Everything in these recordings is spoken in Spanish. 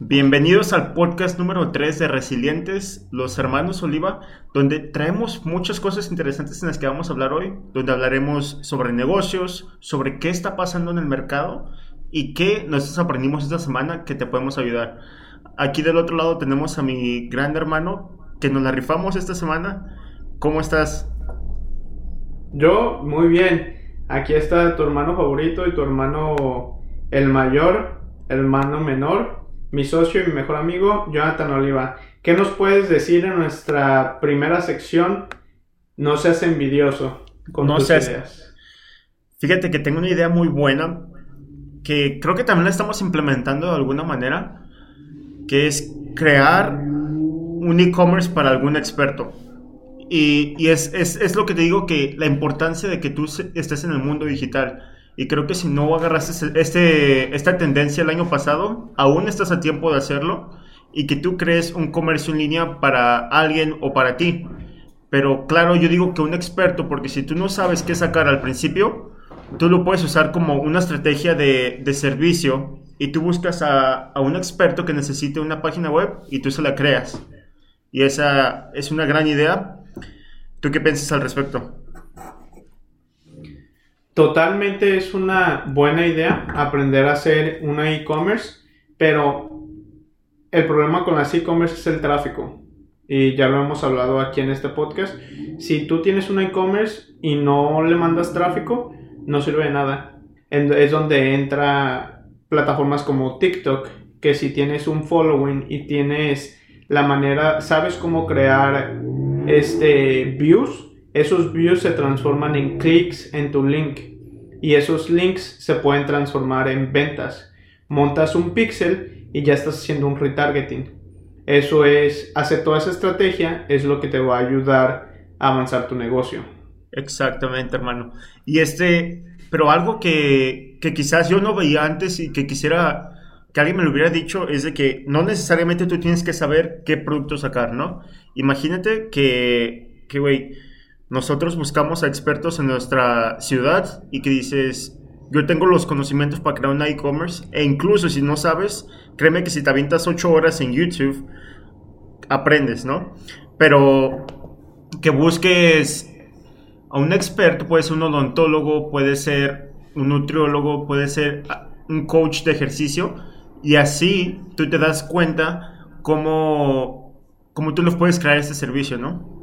Bienvenidos al podcast número 3 de Resilientes, los hermanos Oliva, donde traemos muchas cosas interesantes en las que vamos a hablar hoy, donde hablaremos sobre negocios, sobre qué está pasando en el mercado y qué nosotros aprendimos esta semana que te podemos ayudar. Aquí del otro lado tenemos a mi gran hermano que nos la rifamos esta semana. ¿Cómo estás? Yo, muy bien. Aquí está tu hermano favorito y tu hermano el mayor, hermano menor, mi socio y mi mejor amigo, Jonathan Oliva. ¿Qué nos puedes decir en nuestra primera sección? No seas envidioso con No tus seas- ideas. Fíjate que tengo una idea muy buena que creo que también la estamos implementando de alguna manera, que es crear un e-commerce para algún experto. Y, y es, es- es lo que te digo, que la importancia de que tú estés en el mundo digital. Y creo que si no agarraste ese- este, esta tendencia el año pasado, aún estás a tiempo de hacerlo y que tú crees un comercio en línea para alguien o para ti. Pero claro, yo digo que un experto, porque si tú no sabes qué sacar al principio, tú lo puedes usar como una estrategia de, de servicio y tú buscas a, a un experto que necesite una página web y tú se la creas. Y esa es una gran idea. ¿Tú qué piensas al respecto? Totalmente es una buena idea aprender a hacer una e-commerce, pero el problema con las e-commerce es el tráfico. Y ya lo hemos hablado aquí en este podcast. Si tú tienes una e-commerce y no le mandas tráfico, no sirve de nada. Es donde entra plataformas como TikTok, que si tienes un following y tienes la manera, sabes cómo crear este views, esos views se transforman en clics en tu link y esos links se pueden transformar en ventas. Montas un pixel y ya estás haciendo un retargeting. Eso es, hacer toda esa estrategia es lo que te va a ayudar a avanzar tu negocio. Exactamente, hermano. Y este, pero algo que, que quizás yo no veía antes y que quisiera que alguien me lo hubiera dicho es de que no necesariamente tú tienes que saber qué producto sacar, ¿no? Imagínate que, que, güey, nosotros buscamos a expertos en nuestra ciudad y que dices, yo tengo los conocimientos para crear una e-commerce e incluso si no sabes, créeme que si te avientas 8 horas en YouTube, aprendes, ¿no? Pero que busques a un experto, puede ser un odontólogo, puede ser un nutriólogo, puede ser un coach de ejercicio, y así tú te das cuenta cómo, cómo tú les puedes crear este servicio, ¿no?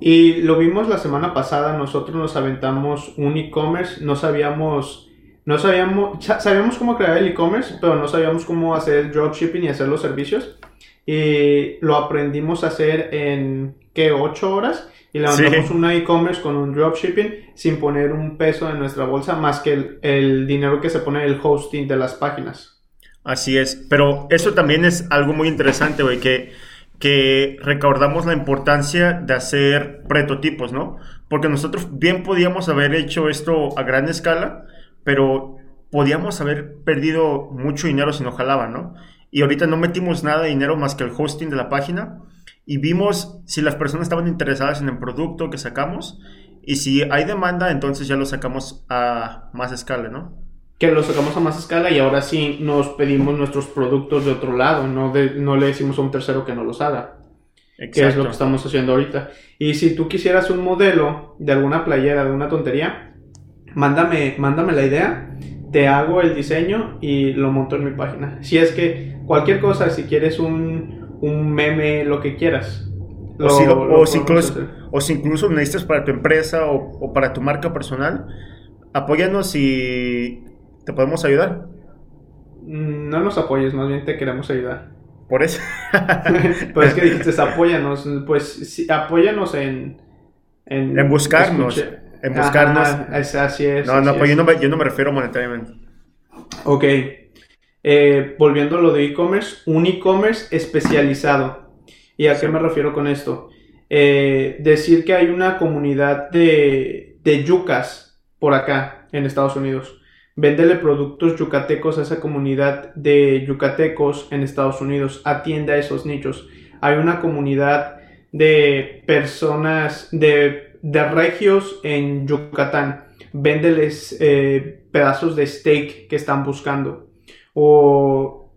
Y lo vimos la semana pasada, nosotros nos aventamos un e-commerce, no sabíamos, no sabíamos, sa- sabíamos cómo crear el e-commerce, pero no sabíamos cómo hacer el dropshipping y hacer los servicios. Y lo aprendimos a hacer en, ¿qué? 8 horas. Y levantamos Sí. una e-commerce con un dropshipping sin poner un peso en nuestra bolsa, más que el, el dinero que se pone el hosting de las páginas. Así es, pero eso también es algo muy interesante, güey, que, que recordamos la importancia de hacer prototipos, ¿no? Porque nosotros bien podíamos haber hecho esto a gran escala, pero podíamos haber perdido mucho dinero si no jalaba, ¿no? Y ahorita no metimos nada de dinero más que el hosting de la página y vimos si las personas estaban interesadas en el producto que sacamos y si hay demanda, entonces ya lo sacamos a más escala, ¿no? Que lo sacamos a más escala y ahora sí nos pedimos nuestros productos de otro lado, no, de- no le decimos a un tercero que no los haga, que es lo que estamos haciendo ahorita. Y si tú quisieras un modelo de alguna playera, de una tontería, mándame, mándame la idea, te hago el diseño y lo monto en mi página. Si es que cualquier cosa, si quieres un, un meme, lo que quieras. O si, lo- o lo si podemos incluso, o si incluso necesitas para tu empresa o, o para tu marca personal, apóyanos y te podemos ayudar. Mm, No nos apoyes, más bien te queremos ayudar. Por eso. pues es que dijiste, apóyanos. Pues sí, apóyanos en. En, En buscarnos, escuche- en buscarnos. Ajá, es- así es. no, no, pues yo es. no, me, yo no me refiero monetariamente. Ok. Eh, volviendo a lo de e-commerce, un e-commerce especializado. ¿Y a qué me refiero con esto? Eh, decir que hay una comunidad de, de yucas por acá en Estados Unidos. Véndele productos yucatecos a esa comunidad de yucatecos en Estados Unidos. Atiende a esos nichos. Hay una comunidad de personas, de, de regios en Yucatán. Véndeles eh, pedazos de steak que están buscando. O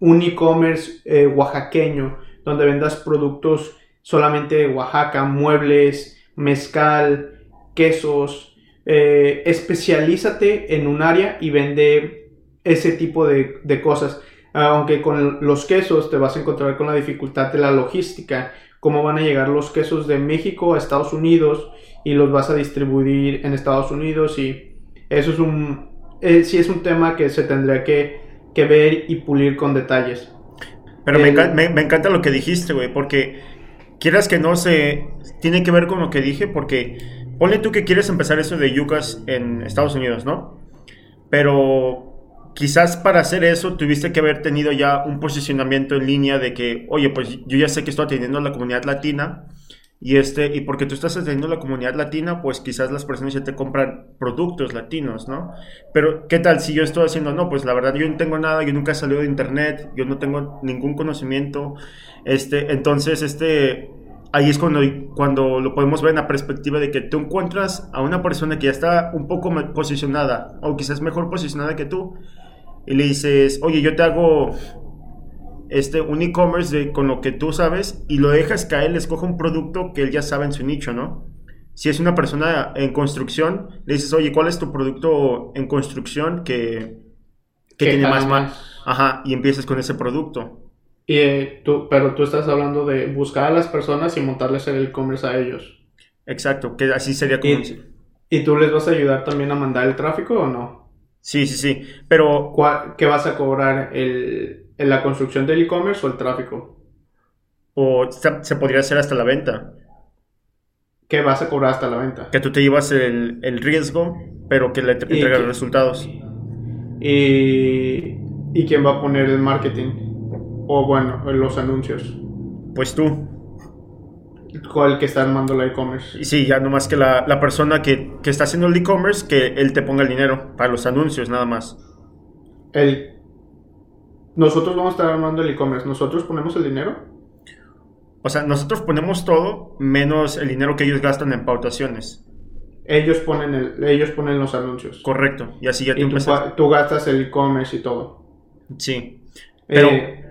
un e-commerce eh, oaxaqueño donde vendas productos solamente de Oaxaca, muebles, mezcal, quesos. Eh, especialízate en un área y vende ese tipo de, de cosas. Aunque con los quesos te vas a encontrar con la dificultad de la logística, cómo van a llegar los quesos de México a Estados Unidos y los vas a distribuir en Estados Unidos y eso es un, eh, sí es un tema que se tendría que, que ver y pulir con detalles. Pero me, me, encanta lo que dijiste, güey, porque quieras que no se... Tiene que ver con lo que dije, porque ponle tú que quieres empezar eso de yucas en Estados Unidos, ¿no? Pero quizás para hacer eso tuviste que haber tenido ya un posicionamiento en línea de que, oye, pues yo ya sé que estoy atendiendo a la comunidad latina y este y porque tú estás atendiendo a la comunidad latina, pues quizás las personas ya te compran productos latinos, ¿no? Pero ¿qué tal si yo estoy haciendo no, pues la verdad yo no tengo nada, yo nunca he salido de internet, yo no tengo ningún conocimiento, este, entonces este ahí es cuando, cuando lo podemos ver en la perspectiva de que tú encuentras a una persona que ya está un poco posicionada o quizás mejor posicionada que tú y le dices, oye, yo te hago este, un e-commerce con lo que tú sabes y lo dejas que él escoja un producto que él ya sabe en su nicho, ¿no? Si es una persona en construcción, le dices, oye, ¿cuál es tu producto en construcción que, que tiene más, más? Ajá, y empiezas con ese producto. Y, eh, tú, pero tú estás hablando de buscar a las personas y montarles el e-commerce a ellos. Exacto, que así sería como... ¿Y, ¿Y tú les vas a ayudar también a mandar el tráfico o no? Sí, sí, sí. Pero. ¿Qué vas a cobrar? El, ¿En la construcción del e-commerce o el tráfico? O se, podría hacer hasta la venta. ¿Qué vas a cobrar hasta la venta? Que tú te llevas el, riesgo, pero que le entrega los resultados. Y, ¿Y quién va a poner el marketing? O bueno, los anuncios. Pues tú el que está armando el e-commerce. Sí, ya nomás que la, la persona que, que, está haciendo el e-commerce, que él te ponga el dinero para los anuncios, nada más. El, nosotros vamos a estar armando el e-commerce, ¿nosotros ponemos el dinero? O sea, nosotros ponemos todo menos el dinero que ellos gastan en pautaciones. Ellos ponen, el, ellos ponen los anuncios. Correcto, y así ya tú, tú, gastas el e-commerce y todo. Sí. Pero... Eh,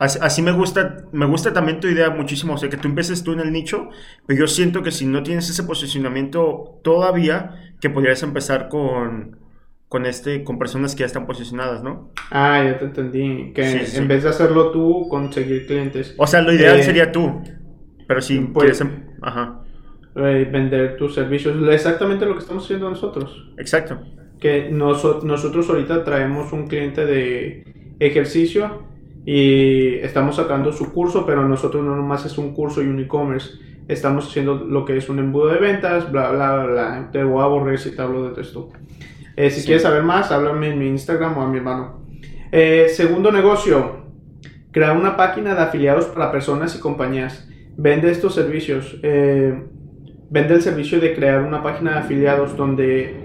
Así, me gusta, me gusta también tu idea muchísimo, o sea, que tú empieces tú en el nicho, pero yo siento que si no tienes ese posicionamiento todavía, que podrías empezar con, con este, con personas que ya están posicionadas, ¿no? Ah, ya te entendí, que en vez de hacerlo tú, conseguir clientes. O sea, lo ideal eh, sería tú, pero si puedes, em, ajá. Eh, vender tus servicios, exactamente lo que estamos haciendo nosotros. Exacto. Que nosotros ahorita traemos un cliente de ejercicio y estamos sacando su curso, pero nosotros no nomás es un curso y un e-commerce. Estamos haciendo lo que es un embudo de ventas, bla, bla, bla. Te voy a aburrir si te hablo de esto. Eh, si quieres saber más, háblame en mi Instagram o a mi hermano. Eh, segundo negocio, crear una página de afiliados para personas y compañías. Vende estos servicios. Eh, vende el servicio de crear una página de afiliados donde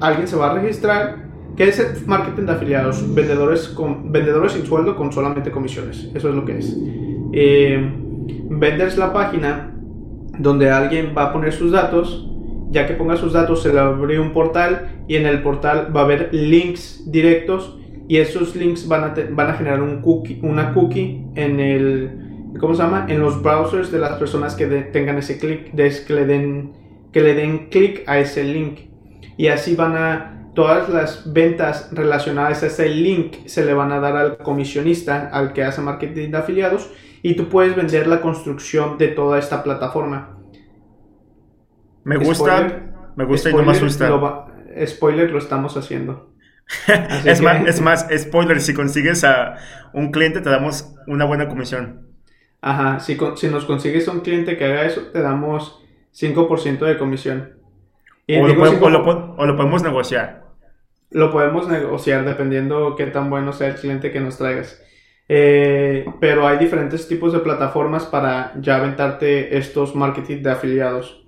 alguien se va a registrar ¿Qué es marketing de afiliados? Vendedores, con, vendedores sin sueldo con solamente comisiones. Eso es lo que es. Eh, vendes la página donde alguien va a poner sus datos. Ya que ponga sus datos, se le abre un portal y en el portal va a haber links directos y esos links van a, van a generar un cookie, una cookie en el, ¿cómo se llama? En los browsers de las personas que tengan ese clic, que le den, que le den clic a ese link. Y así van a todas las ventas relacionadas a ese link se le van a dar al comisionista, al que hace marketing de afiliados, y tú puedes vender la construcción de toda esta plataforma. Me gusta, me gusta y no me asusta. spoiler, lo estamos haciendo. es, más, es más, spoiler, si consigues a un cliente te damos una buena comisión. Ajá, si, si nos consigues un cliente que haga eso, te damos 5% de comisión. o, lo o lo podemos negociar. Lo podemos negociar dependiendo qué tan bueno sea el cliente que nos traigas. Eh, pero hay diferentes tipos de plataformas para ya aventarte estos marketing de afiliados.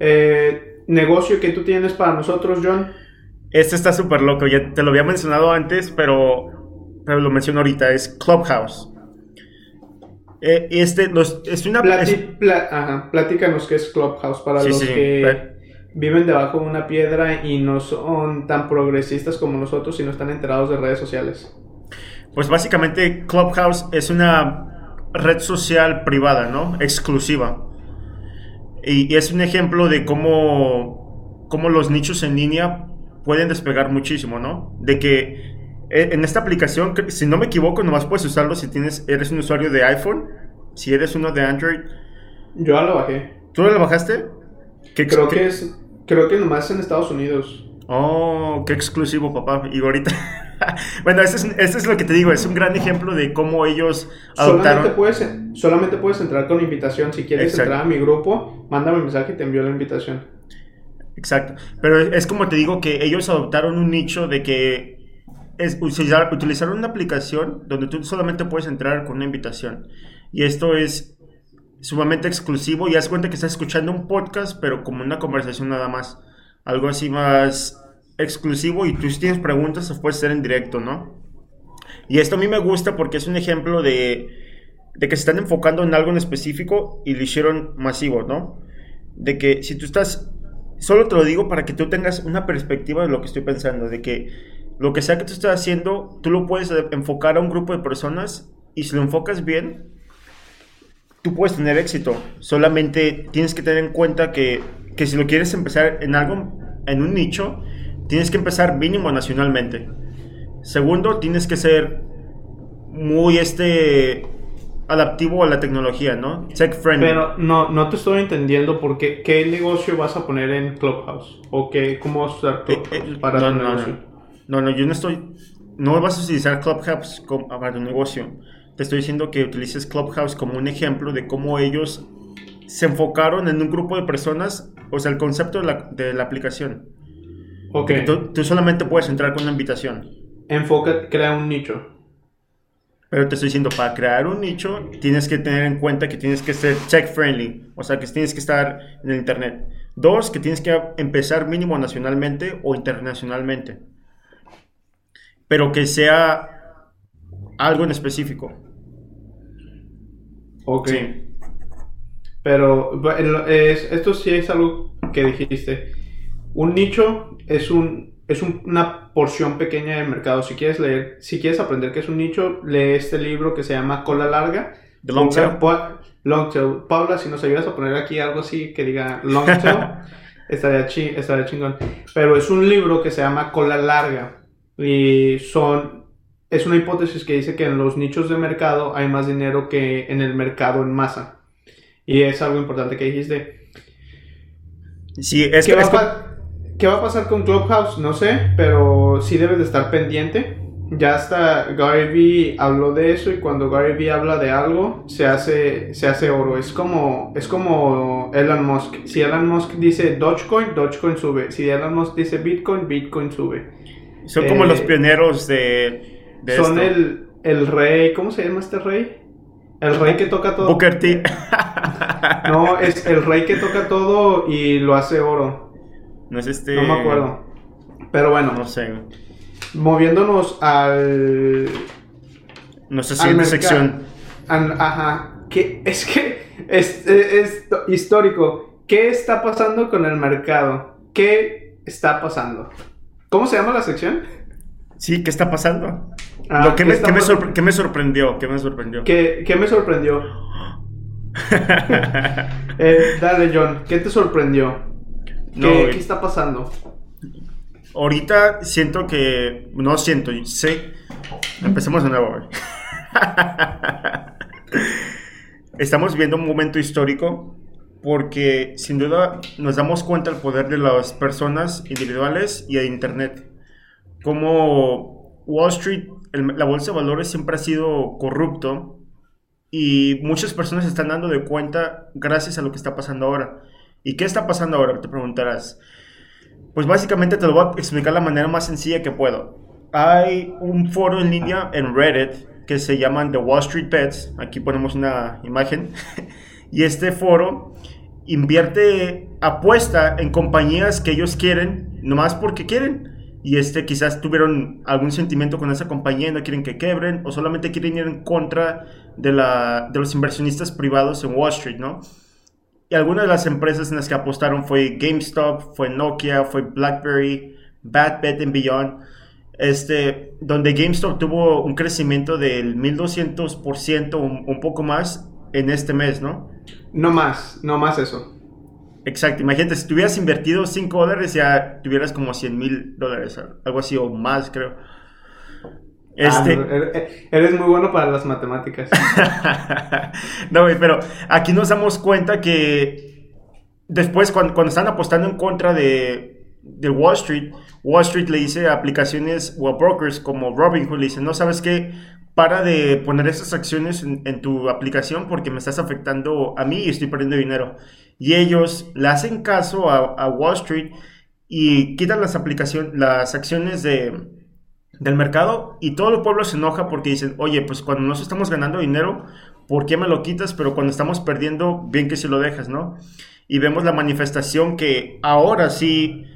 Eh, negocio que tú tienes para nosotros, John. Este está súper loco, ya te lo había mencionado antes, pero, pero lo menciono ahorita, es Clubhouse. Eh, este es una... platícanos qué es Clubhouse para los que viven debajo de una piedra y no son tan progresistas como nosotros y no están enterados de redes sociales. Pues básicamente Clubhouse es una red social privada, ¿no? Exclusiva. Y, y es un ejemplo de cómo, cómo los nichos en línea pueden despegar muchísimo, ¿no? De que eh, en esta aplicación, si no me equivoco, nomás puedes usarlo si tienes, eres un usuario de iPhone. Si eres uno de Android, Yo ya lo bajé. ¿tú lo bajaste? ¿Qué Creo qué- que es. Creo que nomás en Estados Unidos. Oh, qué exclusivo, papá. Y ahorita. bueno, este es, este es lo que te digo. Es un gran ejemplo de cómo ellos Solamente adoptaron. puedes, solamente puedes entrar con invitación. Si quieres Exacto. entrar a mi grupo, mándame un mensaje y te envío la invitación. Exacto. Pero es como te digo que ellos adoptaron un nicho de que es utilizar, utilizar una aplicación donde tú solamente puedes entrar con una invitación. Y esto es sumamente exclusivo y haz cuenta que estás escuchando un podcast, pero como una conversación nada más. Algo así más exclusivo y tú si tienes preguntas, se puede hacer en directo, ¿no? Y esto a mí me gusta porque es un ejemplo de, de que se están enfocando en algo en específico y lo hicieron masivo, ¿no? De que si tú estás, solo te lo digo para que tú tengas una perspectiva de lo que estoy pensando, de que lo que sea que tú estés haciendo, tú lo puedes enfocar a un grupo de personas y si lo enfocas bien, tú puedes tener éxito. Solamente tienes que tener en cuenta que, que si lo quieres empezar en algo, en un nicho, tienes que empezar mínimo nacionalmente. Segundo, tienes que ser muy este adaptivo a la tecnología, ¿no? Tech friendly. Pero no, no te estoy entendiendo por qué, negocio vas a poner en Clubhouse. O qué, cómo vas a usar Eh, Clubhouse eh, para no, tu no, negocio. no, no, yo no estoy. No vas a utilizar Clubhouse como, para tu negocio. Te estoy diciendo que utilices Clubhouse como un ejemplo de cómo ellos se enfocaron en un grupo de personas, o sea, el concepto de la, de la aplicación. Ok. Que Tú, tú solamente puedes entrar con una invitación. Enfoca, crea un nicho. Pero te estoy diciendo, para crear un nicho, tienes que tener en cuenta que tienes que ser tech friendly, o sea, que tienes que estar en el internet. Dos, que tienes que empezar mínimo nacionalmente o internacionalmente. Pero que sea algo en específico. Ok. Sí. Pero es- esto sí es algo que dijiste. Un nicho es un es un- una porción pequeña del mercado. Si quieres leer, si quieres aprender qué es un nicho, lee este libro que se llama Cola Larga. The long tail. Pa- Long tail. Paula, si nos ayudas a poner aquí algo así que diga long tail, estaría, chi- estaría chingón. Pero es un libro que se llama Cola Larga. Y son. Es una hipótesis que dice que en los nichos de mercado hay más dinero que en el mercado en masa. Y es algo importante que dijiste. Sí, es ¿Qué que va, es pa- qué va a pasar con Clubhouse? No sé, pero sí debes de estar pendiente. Ya hasta Gary Vee habló de eso y cuando Gary Vee habla de algo se hace, se hace oro. Es como, es como Elon Musk. Si Elon Musk dice Dogecoin, Dogecoin sube. Si Elon Musk dice Bitcoin, Bitcoin sube. son como eh, los pioneros de, de Son esto. el, el rey, ¿cómo se llama este rey? El rey que toca todo. Booker T. No, es el rey que toca todo y lo hace oro. no es este. No me acuerdo. Pero bueno, No sé. moviéndonos al. Nuestra al siguiente sección. Ajá. Que es que es, es histórico. ¿Qué está pasando con el mercado? ¿Qué está pasando? ¿Cómo se llama la sección? Sí, ¿qué está pasando? Ah, Lo que ¿qué me, que me pasando? sorpre- que me sorprendió? ¿Qué me sorprendió? ¿Qué, qué me sorprendió? Eh, dale, John, ¿qué te sorprendió? ¿Qué, No, qué está pasando? Ahorita siento que. No siento, sé. Empecemos de nuevo. Estamos viendo un momento histórico porque sin duda nos damos cuenta del poder de las personas individuales y de Internet. Como Wall Street, el- la bolsa de valores siempre ha sido corrupto y muchas personas se están dando de cuenta gracias a lo que está pasando ahora. ¿Y qué está pasando ahora? Te preguntarás. Pues básicamente te lo voy a explicar de la manera más sencilla que puedo. Hay un foro en línea en Reddit que se llaman The Wall Street Bets. Aquí ponemos una imagen. y este foro invierte, apuesta en compañías que ellos quieren, nomás porque quieren. Y este quizás tuvieron algún sentimiento con esa compañía y no quieren que quebren, o solamente quieren ir en contra de, la, de los inversionistas privados en Wall Street, ¿no? Y algunas de las empresas en las que apostaron fue GameStop, fue Nokia, fue BlackBerry, Bad Bet and Beyond. este, donde GameStop tuvo un crecimiento del 1200%, un, un poco más en este mes, ¿no? No más, no más eso. Exacto, imagínate, si tuvieras invertido 5 dólares ya tuvieras como 100 mil dólares, algo así o más, creo. Este... Ah, eres muy bueno para las matemáticas. no, güey, pero aquí nos damos cuenta que después cuando, cuando están apostando en contra de, de, Wall Street, Wall Street le dice a aplicaciones o a brokers como Robinhood, le dice, no, ¿sabes qué? Para de poner esas acciones en, en tu aplicación porque me estás afectando a mí y estoy perdiendo dinero. Y ellos le hacen caso a, Wall Street y quitan las aplicaciones, las acciones de del mercado y todo el pueblo se enoja porque dicen, oye, pues cuando nos estamos ganando dinero, ¿por qué me lo quitas? Pero cuando estamos perdiendo, bien que si lo dejas, ¿no? Y vemos la manifestación que ahora sí,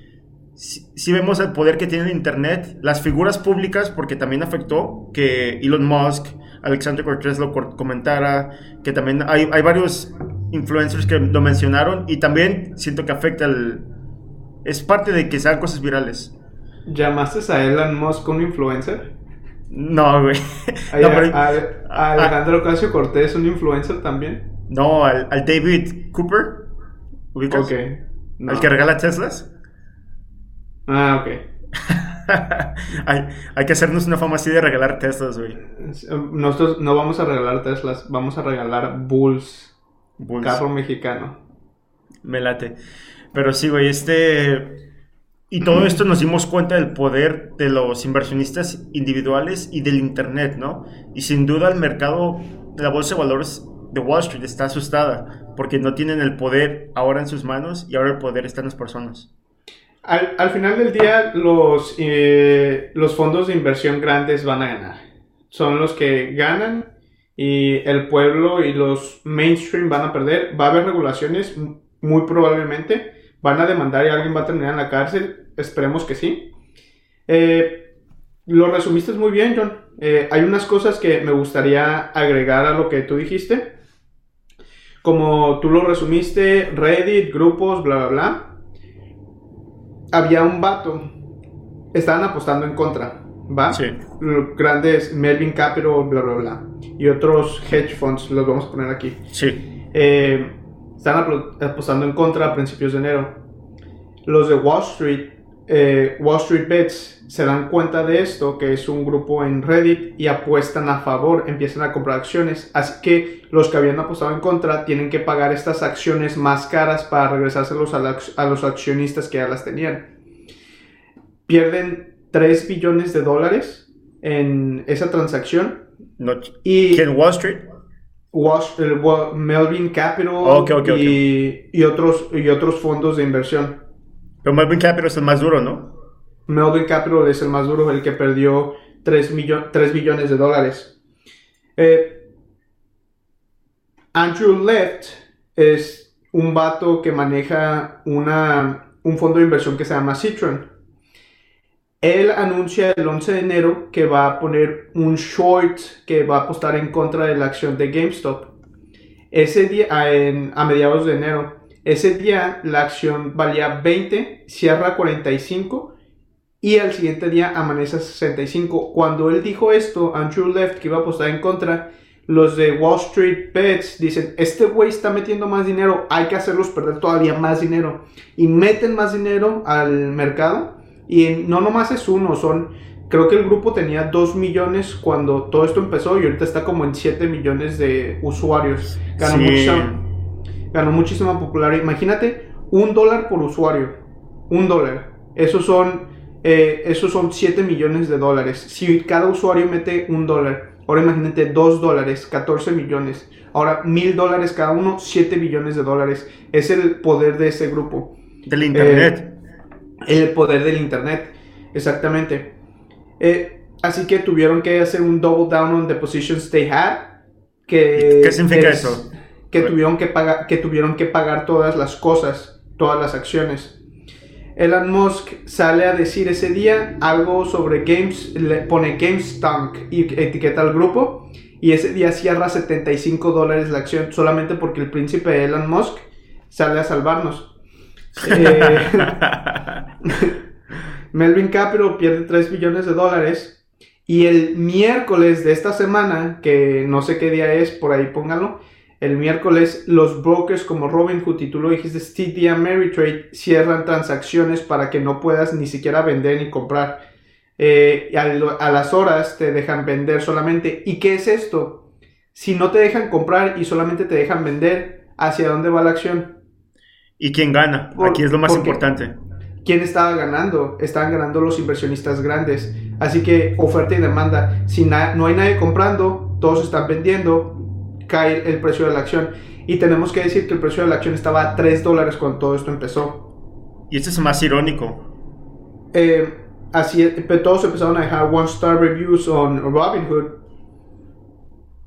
sí, vemos el poder que tiene el Internet, las figuras públicas, porque también afectó que Elon Musk, Alexander Cortés lo comentara, que también hay, hay varios influencers que lo mencionaron y también siento que afecta el... Es parte de que sean cosas virales. ¿Llamaste a Elon Musk un influencer? No, güey. a, Alejandro Ocasio Cortés un influencer también? No, al, David Cooper. ¿Ubicas? Ok. ¿Al que regala Teslas? Ah, ok. hay, hay, que hacernos una fama así de regalar Teslas, güey. Nosotros no vamos a regalar Teslas, vamos a regalar Bulls. Bulls. Carro mexicano. Me late. Pero sí, güey, este y todo esto nos dimos cuenta del poder de los inversionistas individuales y del Internet, ¿no? Y sin duda el mercado de la bolsa de valores de Wall Street está asustada porque no tienen el poder ahora en sus manos y ahora el poder está en las personas. Al, final del día, los, eh, los fondos de inversión grandes van a ganar. Son los que ganan y el pueblo y los mainstream van a perder. Va a haber regulaciones, muy probablemente. Van a demandar y alguien va a terminar en la cárcel Esperemos que sí. Eh, lo resumiste muy bien, John. Eh, hay unas cosas que me gustaría agregar a lo que tú dijiste. Como tú lo resumiste, Reddit, grupos, bla, bla, bla. Había un vato. Estaban apostando en contra. ¿Va? Sí. Grandes Melvin Capital, bla, bla, bla. Y otros hedge funds, los vamos a poner aquí. Sí. Eh, están apostando en contra a principios de enero. Los de Wall Street eh, Wall Street Bets se dan cuenta de esto, que es un grupo en Reddit, y apuestan a favor, empiezan a comprar acciones. Así que los que habían apostado en contra tienen que pagar estas acciones más caras para regresárselos a, los accionistas que ya las tenían. Pierden 3 billones de dólares en esa transacción. y ¿En Wall Street? Melvin Capital y, otros, y otros fondos de inversión. Pero Melvin Capital es el más duro, ¿no? Melvin Capital es el más duro, el que perdió 3, billones de dólares. Eh, Andrew Left es un vato que maneja una, un fondo de inversión que se llama Citron. Él anuncia el 11 de enero que va a poner un short que va a apostar en contra de la acción de GameStop. Ese día, a mediados de enero, ese día la acción valía 20, cierra 45 y al siguiente día amanece a 65. Cuando él dijo esto, Andrew Left, que iba a apostar en contra, los de Wall Street Bets dicen, este güey está metiendo más dinero, hay que hacerlos perder todavía más dinero. Y meten más dinero al mercado. Y no nomás es uno, son, creo que el grupo tenía 2 millones cuando todo esto empezó y ahorita está como en 7 millones de usuarios. Ganó ganó muchísima popularidad. Imagínate, un dólar por usuario. Un dólar. Esos son, eh, esos son 7 millones de dólares. Si cada usuario mete un dólar, ahora imagínate 2 dólares, 14 millones. Ahora mil dólares cada uno, 7 billones de dólares. Es el poder de ese grupo. Del Internet. Eh, el poder del Internet, exactamente. Eh, así que tuvieron que hacer un double down on the positions they had. Que ¿Qué significa eso? que tuvieron que, pagar, que tuvieron que pagar todas las cosas, todas las acciones. Elon Musk sale a decir ese día algo sobre Games, le pone GameStunk y etiqueta al grupo. Y ese día cierra 75 dólares la acción solamente porque el príncipe Elon Musk sale a salvarnos. Eh, Melvin Capital pierde 3 billones de dólares. Y el miércoles de esta semana, que no sé qué día es, por ahí pónganlo. El miércoles los brokers como Robinhood y tú lo dijiste, TD Ameritrade cierran transacciones para que no puedas ni siquiera vender ni comprar. Eh, a, a las horas te dejan vender solamente. ¿Y qué es esto? Si no te dejan comprar y solamente te dejan vender, ¿hacia dónde va la acción? ¿Y quién gana? Aquí es lo más importante. ¿Quién estaba ganando? Estaban ganando los inversionistas grandes. Así que oferta y demanda. Si no hay nadie comprando, todos están vendiendo, cae el precio de la acción. Y tenemos que decir que el precio de la acción estaba a 3 dólares cuando todo esto empezó. Y esto es más irónico. Eh, así, todos empezaron a dejar one star reviews on Robinhood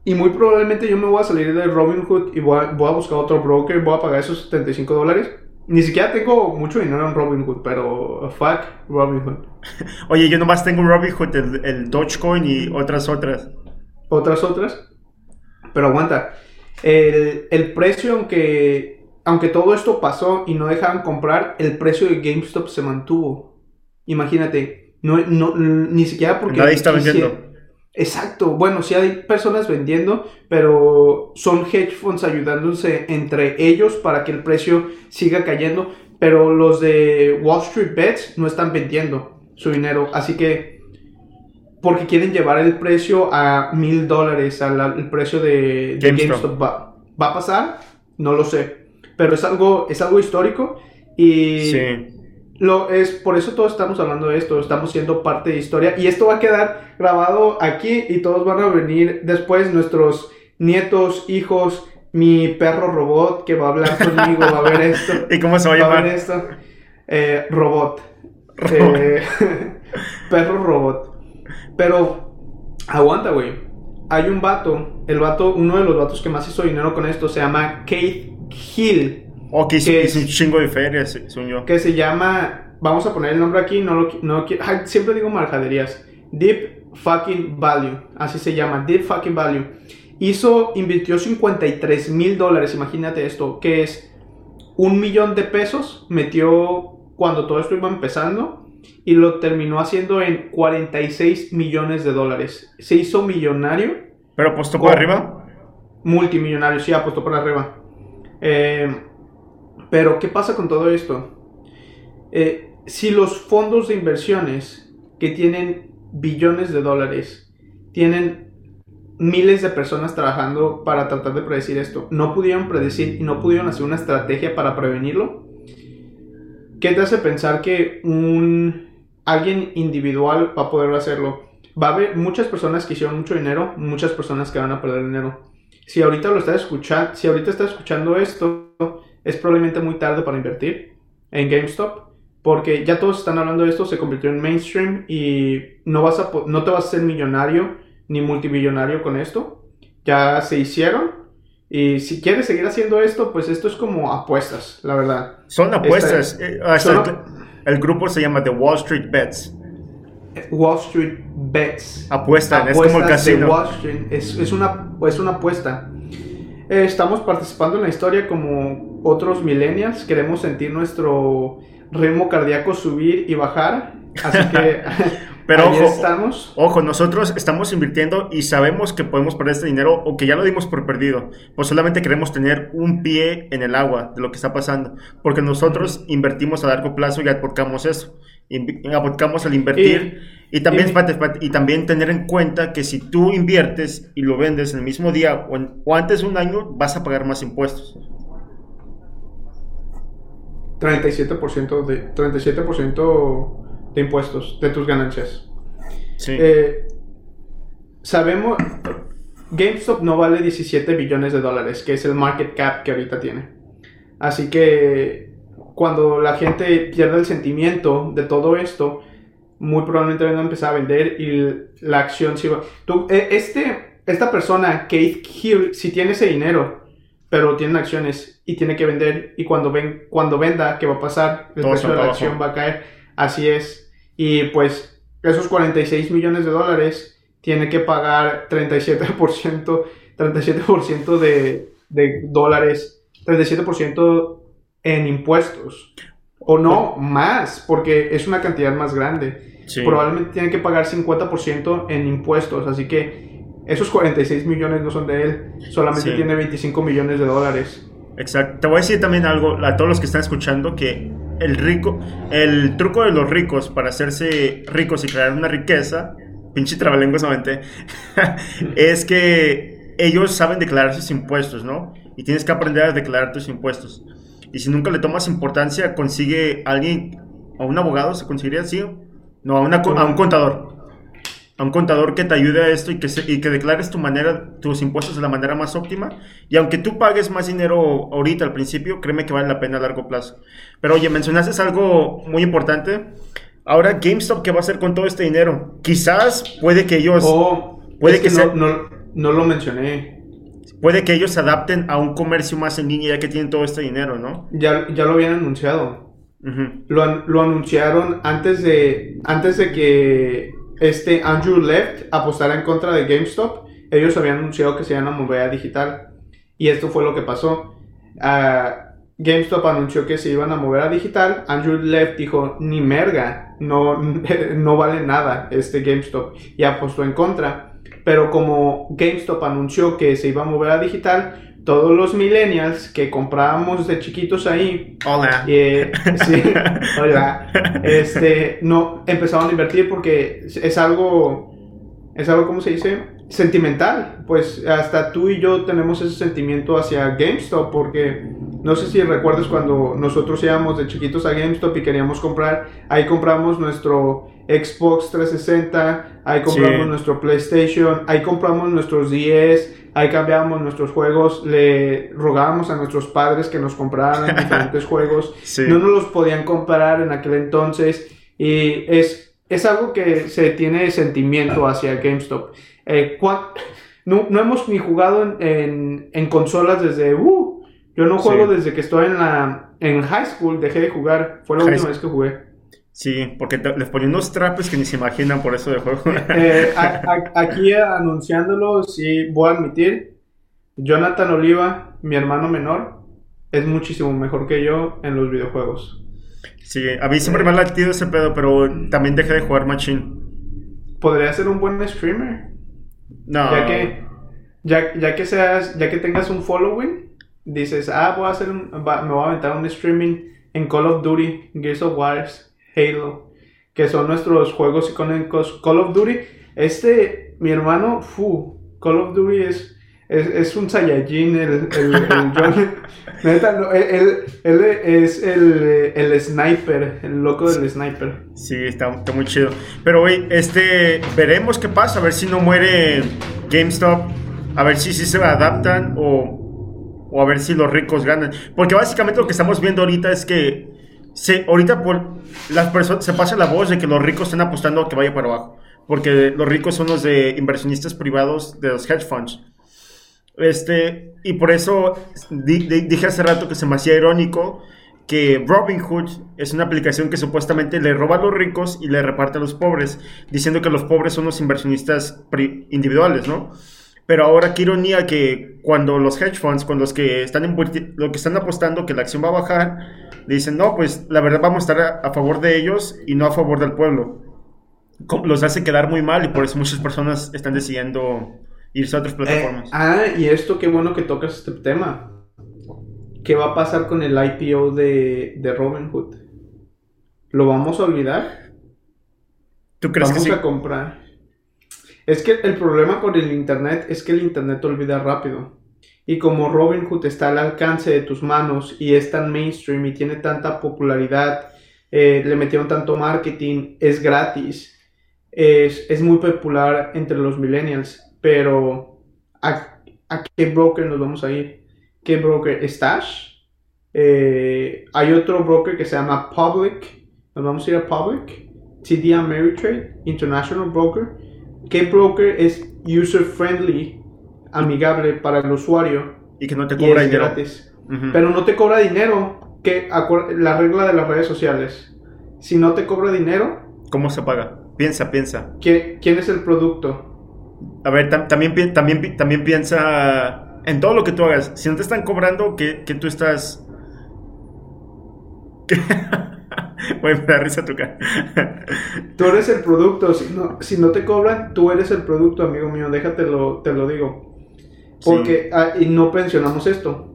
y muy probablemente yo me voy a salir de Robinhood y voy a, buscar otro broker, voy a pagar esos 75 dólares. Ni siquiera tengo mucho dinero en Robinhood, pero fuck Robinhood. Oye, yo nomás tengo Robinhood, el, el Dogecoin y otras otras. Otras otras. Pero aguanta. El, el, precio, aunque, aunque todo esto pasó y no dejaban comprar, el precio de GameStop se mantuvo. Imagínate. No, no, ni siquiera porque... Nadie está vendiendo. Exacto, bueno, sí hay personas vendiendo, pero son hedge funds ayudándose entre ellos para que el precio siga cayendo, pero los de Wall Street Bets no están vendiendo su dinero, así que porque quieren llevar el precio a mil dólares, al precio de, GameStop. ¿Va, ¿Va, a pasar? No lo sé, pero es algo, es algo histórico y... Sí lo es por eso todos estamos hablando de esto, estamos siendo parte de historia y esto va a quedar grabado aquí y todos van a venir después nuestros nietos, hijos, mi perro robot que va a hablar conmigo, va a ver esto. ¿Y cómo se va a llamar? ver esto. Eh, robot. Eh, perro robot. Pero aguanta, güey. Hay un vato, el vato, uno de los vatos que más hizo dinero con esto se llama Kate Hill. O que es un chingo de ferias, son yo. Que se llama, vamos a poner el nombre aquí, no lo no, siempre digo marjaderías. Deep Fucking Value, así se llama, Deep Fucking Value. Hizo, invirtió 53 mil dólares, imagínate esto, que es un millón de pesos, metió cuando todo esto iba empezando y lo terminó haciendo en 46 millones de dólares. Se hizo millonario. ¿Pero apostó por arriba? Multimillonario, sí, apostó por arriba. Eh, pero, ¿qué pasa con todo esto? Eh, si los fondos de inversiones que tienen billones de dólares tienen miles de personas trabajando para tratar de predecir esto, no pudieron predecir y no pudieron hacer una estrategia para prevenirlo, ¿qué te hace pensar que un alguien individual va a poder hacerlo? Va a haber muchas personas que hicieron mucho dinero, muchas personas que van a perder dinero. Si ahorita lo estás escuchando, si ahorita estás escuchando esto, es probablemente muy tarde para invertir en GameStop. Porque ya todos están hablando de esto, se convirtió en mainstream y no, vas a, no te vas a ser millonario ni multimillonario con esto. Ya se hicieron. Y si quieres seguir haciendo esto, pues esto es como apuestas, la verdad. Son apuestas. Eh, el, grupo se llama The Wall Street Bets. Wall Street Bets. Apuestan, es como el casino. Wall Street. Es, es, una, es una apuesta. Eh, estamos participando en la historia como otros millennials. Queremos sentir nuestro ritmo cardíaco subir y bajar. Así que Pero ojo, estamos. Ojo, nosotros estamos invirtiendo y sabemos que podemos perder este dinero o que ya lo dimos por perdido. Pues solamente queremos tener un pie en el agua de lo que está pasando. Porque nosotros invertimos a largo plazo y aplicamos eso. Aplicamos al invertir. Y, también, y, también tener en cuenta que si tú inviertes y lo vendes en el mismo día o, o antes de un año, vas a pagar más impuestos. 37% de 37% de impuestos de tus ganancias. Sí. Eh, sabemos, GameStop no vale 17 billones de dólares, que es el market cap que ahorita tiene. Así que cuando la gente pierde el sentimiento de todo esto, muy probablemente van a empezar a vender y la acción se va. Tú, eh, este, esta persona, Kate Hill, si tiene ese dinero, pero tiene acciones y tiene que vender, y cuando, ven, cuando venda, ¿qué va a pasar? El precio de la acción va a caer. Así es. Y pues esos 46 millones de dólares tiene que pagar 37%, 37% de, de dólares, 37% en impuestos. O no, más, porque es una cantidad más grande. Probablemente tienen que pagar 50% en impuestos, así que esos 46 millones no son de él, solamente tiene 25 millones de dólares. Exacto. Te voy a decir también algo a todos los que están escuchando que el rico, el truco de los ricos para hacerse ricos y crear una riqueza, pinche trabalenguas es que ellos saben declarar sus impuestos, ¿no? Y tienes que aprender a declarar tus impuestos. Y si nunca le tomas importancia, consigue alguien, a un abogado, ¿se conseguiría así? No, a, una, a un contador a un contador que te ayude a esto y que, y que declares tu manera, tus impuestos de la manera más óptima. Y aunque tú pagues más dinero ahorita al principio, créeme que vale la pena a largo plazo. Pero oye, mencionaste algo muy importante. Ahora GameStop, ¿qué va a hacer con todo este dinero? Quizás puede que ellos... Oh, puede que, no, no, lo mencioné. Puede que ellos se adapten a un comercio más en línea ya que tienen todo este dinero, ¿no? Ya, ya lo habían anunciado. lo, lo, anunciaron antes de, antes de que este Andrew Left apostará en contra de GameStop. Ellos habían anunciado que se iban a mover a digital. Y esto fue lo que pasó. Ah, GameStop anunció que se iban a mover a digital. Andrew Left dijo, ni merga, no, no vale nada este GameStop. Y apostó en contra. Pero como GameStop anunció que se iba a mover a digital, todos los millennials que comprábamos de chiquitos ahí. Hola. Eh, sí, hola. Este, no, empezaron a invertir porque es algo, es algo, ¿cómo se dice? Sentimental. Pues hasta tú y yo tenemos ese sentimiento hacia GameStop porque no sé si recuerdas cuando nosotros íbamos de chiquitos a GameStop y queríamos comprar, ahí compramos nuestro Xbox 360, ahí compramos nuestro PlayStation, ahí compramos nuestros 10 ahí cambiábamos nuestros juegos, le rogábamos a nuestros padres que nos compraran diferentes juegos, no nos los podían comprar en aquel entonces y es, es algo que se tiene sentimiento hacia GameStop. Eh, no, no, hemos ni jugado en, en, consolas desde... Uh, yo no juego desde que estoy en la en high school, dejé de jugar, fue la última vez que jugué. Sí, porque les ponen unos trapes que ni se imaginan por eso de juego. Eh, aquí anunciándolo, sí, voy a admitir, Jonathan Oliva, mi hermano menor, es muchísimo mejor que yo en los videojuegos. Sí, a mí siempre me ha latido ese pedo, pero también dejé de jugar Machine. Podría ser un buen streamer. No. Ya que, ya, que seas, ya que tengas un following, dices, ah, voy a hacer un, me voy a aventar un streaming en Call of Duty, Gears of War Halo, que son nuestros juegos icónicos. Call of Duty, este, mi hermano, fu, Call of Duty es, es, un Saiyajin, el, el, John. Neta, él, es el, el, sniper, el loco del sniper. Sí, está, está muy chido. Pero, güey, este, veremos qué pasa, a ver si no muere GameStop, a ver si, si se adaptan o, o a ver si los ricos ganan. Porque básicamente lo que estamos viendo ahorita es que Sí, ahorita por las personas se pasa la voz de que los ricos están apostando a que vaya para abajo, porque los ricos son los de inversionistas privados de los hedge funds. Este, y por eso dije hace rato que se me hacía irónico que Robinhood es una aplicación que supuestamente le roba a los ricos y le reparte a los pobres, diciendo que los pobres son los inversionistas individuales, ¿no? Pero ahora qué ironía que cuando los hedge funds, cuando los que están lo que están apostando que la acción va a bajar, dicen, no, pues la verdad vamos a estar a, favor de ellos y no a favor del pueblo. Los hace quedar muy mal y por eso muchas personas están decidiendo irse a otras eh, plataformas. ah, y esto qué bueno que tocas este tema. ¿Qué va a pasar con el IPO de, de Robinhood? ¿Lo vamos a olvidar? ¿Tú crees vamos que a comprar. Es que el problema con el Internet es que el Internet olvida rápido. Y como Robinhood está al alcance de tus manos y es tan mainstream y tiene tanta popularidad, eh, le metieron tanto marketing, es gratis, es, muy popular entre los millennials, pero ¿a, qué broker nos vamos a ir? ¿Qué broker? ¿Stash? Eh, hay otro broker que se llama Public, nos vamos a ir a Public, TD Ameritrade, International Broker. ¿Qué broker es user friendly amigable para el usuario. Y que no te cobra dinero. Gratis. Pero no te cobra dinero. Que la regla de las redes sociales. Si no te cobra dinero. ¿Cómo se paga? Piensa, piensa. ¿Quién, es el producto? A ver, también, también, también piensa en todo lo que tú hagas. Si no te están cobrando, que, que tú estás... Güey, me da risa tu cara. Tú eres el producto. Si no, si no te cobran, tú eres el producto, amigo mío. Déjate lo, te lo digo. Porque ah, y no pensionamos esto.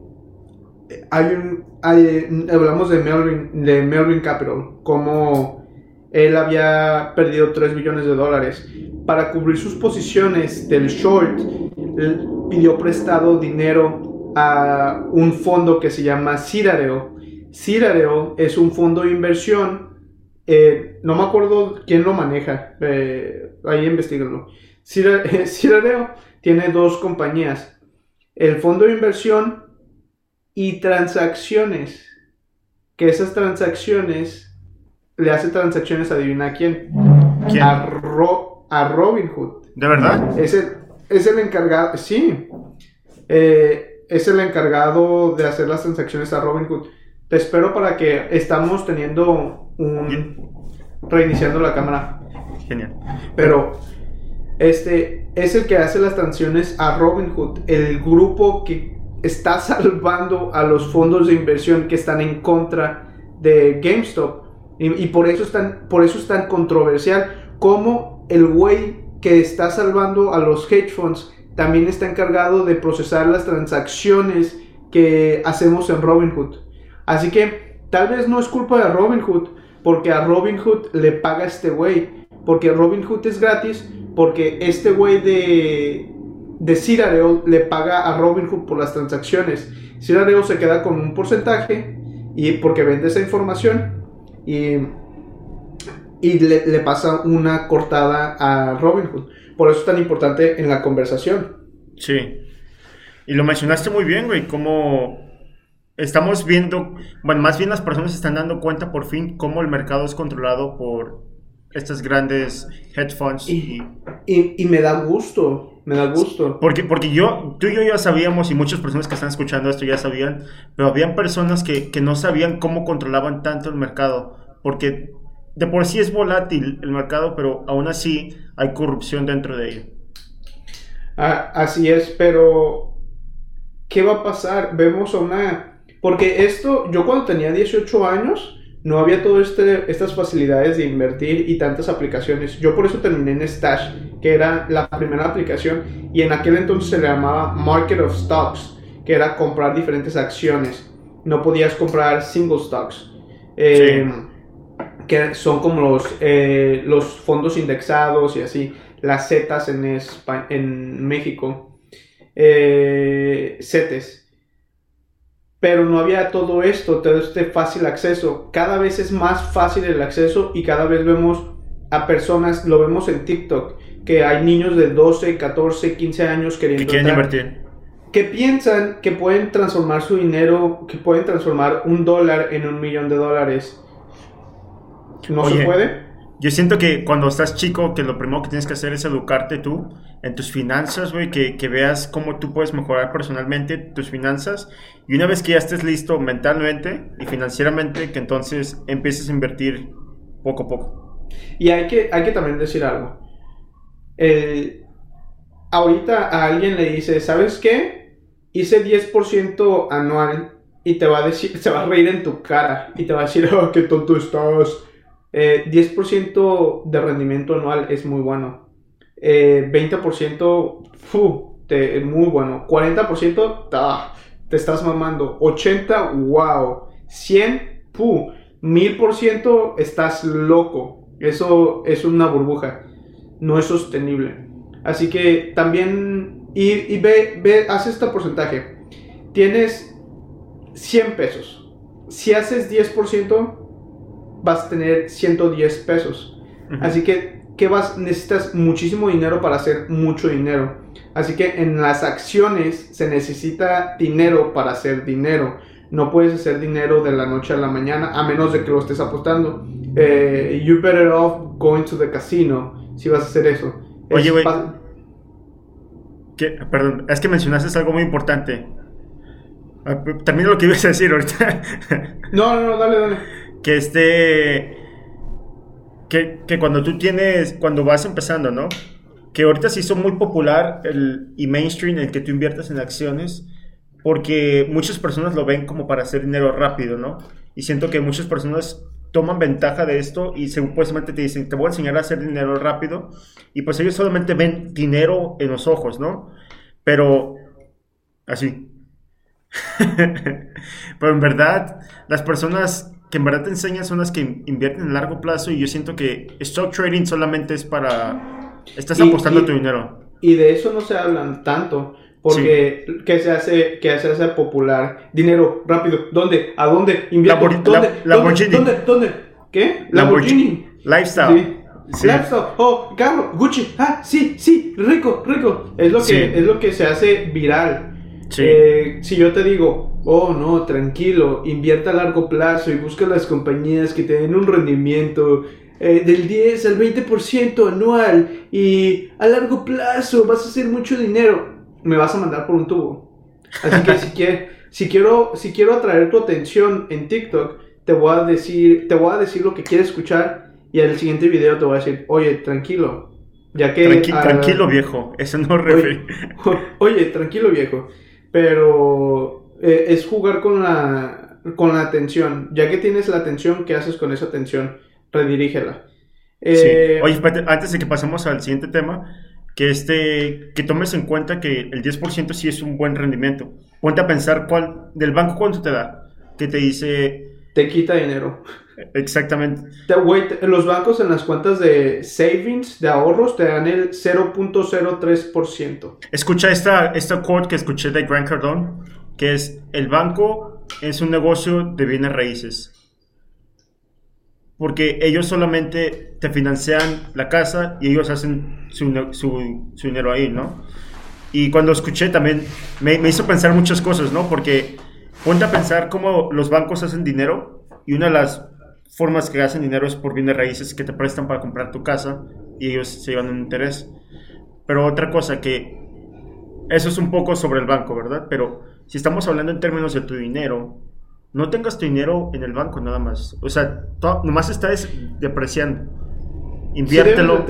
Hay un. hay- hablamos de Melvin, de Melvin Capital. Como él había perdido 3 billones de dólares. Para cubrir sus posiciones del short, él pidió prestado dinero a un fondo que se llama Citadel. Citadel es un fondo de inversión. eh, no me acuerdo quién lo maneja. eh, ahí investiguenlo. Cita- Citadel tiene dos compañías. El fondo de inversión y transacciones. Que esas transacciones le hace transacciones, adivina a quién. ¿Quién? A, Ro- a Robinhood. ¿De verdad? Es el, es el encargado, sí. Eh, es el encargado de hacer las transacciones a Robinhood. Te espero para que estamos teniendo un... reiniciando la cámara. Genial. Pero este es el que hace las transacciones a Robinhood, el grupo que está salvando a los fondos de inversión que están en contra de GameStop. Y, y por eso es tan, por eso es tan controversial como el güey que está salvando a los hedge funds también está encargado de procesar las transacciones que hacemos en Robinhood. Así que tal vez no es culpa de Robinhood, porque a Robinhood le paga este güey. Porque Robinhood es gratis, porque este güey de, de Citadel le paga a Robinhood por las transacciones. Citadel se queda con un porcentaje y porque vende esa información y, y le, pasa una cortada a Robinhood. Por eso es tan importante en la conversación. Sí. Y lo mencionaste muy bien, güey, cómo estamos viendo, bueno, más bien las personas se están dando cuenta por fin cómo el mercado es controlado por estas grandes hedge funds. Y- Y, Y, y me da gusto, me da gusto. porque, porque yo, tú y yo ya sabíamos, y muchas personas que están escuchando esto ya sabían, pero habían personas que, que no sabían cómo controlaban tanto el mercado, porque de por sí es volátil el mercado, pero aún así hay corrupción dentro de ello. Ah, así es, pero ¿qué va a pasar? Vemos a una... Porque esto, yo cuando tenía 18 años, no había todas este, estas facilidades de invertir y tantas aplicaciones. Yo por eso terminé en Stash, que era la primera aplicación, y en aquel entonces se le llamaba Market of Stocks, que era comprar diferentes acciones. No podías comprar single stocks. Eh, que son como los, eh, los fondos indexados y así, las Zetas en, Espa- en México, eh, CETES. Pero no había todo esto, todo este fácil acceso. Cada vez es más fácil el acceso y cada vez vemos a personas, lo vemos en TikTok, que hay niños de 12, 14, 15 años Que queriendo quieren entrar invertir. que piensan que pueden transformar su dinero, que pueden transformar un dólar en un millón de dólares. ¿No Oye. se puede? Yo siento que cuando estás chico, que lo primero que tienes que hacer es educarte tú en tus finanzas, güey, que, que veas cómo tú puedes mejorar personalmente tus finanzas. Y una vez que ya estés listo mentalmente y financieramente, que entonces empieces a invertir poco a poco. Y hay que, hay que también decir algo. El- ahorita a alguien le dice, ¿sabes qué? Hice 10% anual y te va a decir, se va a reír en tu cara y te va a decir, oh, qué tonto estás. Eh, 10% de rendimiento anual es muy bueno. Eh, 20% fu, te- muy bueno. 40% ta, te estás mamando. 80, wow. 100, pu. 1000% estás loco. Eso es una burbuja. No es sostenible. Así que también. Y, y ve, ve, haz este porcentaje. Tienes 100 pesos. Si haces 10%, vas a tener 110 pesos. Así que, ¿qué vas? Necesitas muchísimo dinero para hacer mucho dinero. Así que en las acciones se necesita dinero para hacer dinero. No puedes hacer dinero de la noche a la mañana a menos de que lo estés apostando. Eh, you better off going to the casino si vas a hacer eso. Oye, güey. Que- perdón, es que mencionaste algo muy importante. Ah, Termino lo que ibas a decir ahorita. No, no, no, dale, dale. Que este que, que cuando tú tienes cuando vas empezando no que ahorita se hizo muy popular el y mainstream el que tú inviertas en acciones porque muchas personas lo ven como para hacer dinero rápido no y siento que muchas personas toman ventaja de esto y supuestamente te dicen, te voy a enseñar a hacer dinero rápido. Y pues ellos solamente ven dinero en los ojos, ¿no? Pero así. Pero en verdad, las personas que en verdad te enseñan son las que invierten a largo plazo y yo siento que stock trading solamente es para... Estás apostando tu dinero. Y de eso no se hablan tanto. Porque que se hace que se hace popular. Dinero, rápido. ¿Dónde? ¿A dónde? Invierto. ¿Dónde? ¿Dónde? ¿Dónde? ¿Dónde? ¿Qué? Lamborghini. Lifestyle. Sí. Lifestyle. Oh, carro, Gucci. Ah, sí, sí, rico, rico. Es lo que, es lo que se hace viral. Eh, si yo te digo, oh no, tranquilo, invierta a largo plazo y busca las compañías que te den un rendimiento eh, del 10 al 20% anual y a largo plazo vas a hacer mucho dinero, me vas a mandar por un tubo. Así que si, si, quiero, si quiero atraer tu atención en TikTok, te voy a decir, te voy a decir lo que quieres escuchar y en el siguiente video te voy a decir, oye, tranquilo. Ya que, tranquilo viejo, eso no oye, oye, tranquilo viejo pero eh, es jugar con la, con la atención. Ya que tienes la atención, ¿qué haces con esa atención? Redirígela. Eh, Oye, antes de que pasemos al siguiente tema, que, este, que tomes en cuenta que el 10% sí es un buen rendimiento. Ponte a pensar cuál, del banco cuánto te da, que te dice... Te quita dinero. Exactamente. los bancos en las cuentas de savings, de ahorros, te dan el 0.03%. Escucha esta, esta quote que escuché de Grant Cardone, que es, el banco es un negocio de bienes raíces. Porque ellos solamente te financian la casa y ellos hacen su, su, su dinero ahí, ¿no? Y cuando escuché también me, me hizo pensar muchas cosas, ¿no? Porque ponte a pensar cómo los bancos hacen dinero y una de las formas que hacen dinero es por bienes raíces que te prestan para comprar tu casa y ellos se llevan un interés. Pero otra cosa que eso es un poco sobre el banco, ¿verdad? Pero si estamos hablando en términos de tu dinero, no tengas tu dinero en el banco nada más. O sea, nomás está depreciando. Inviértelo.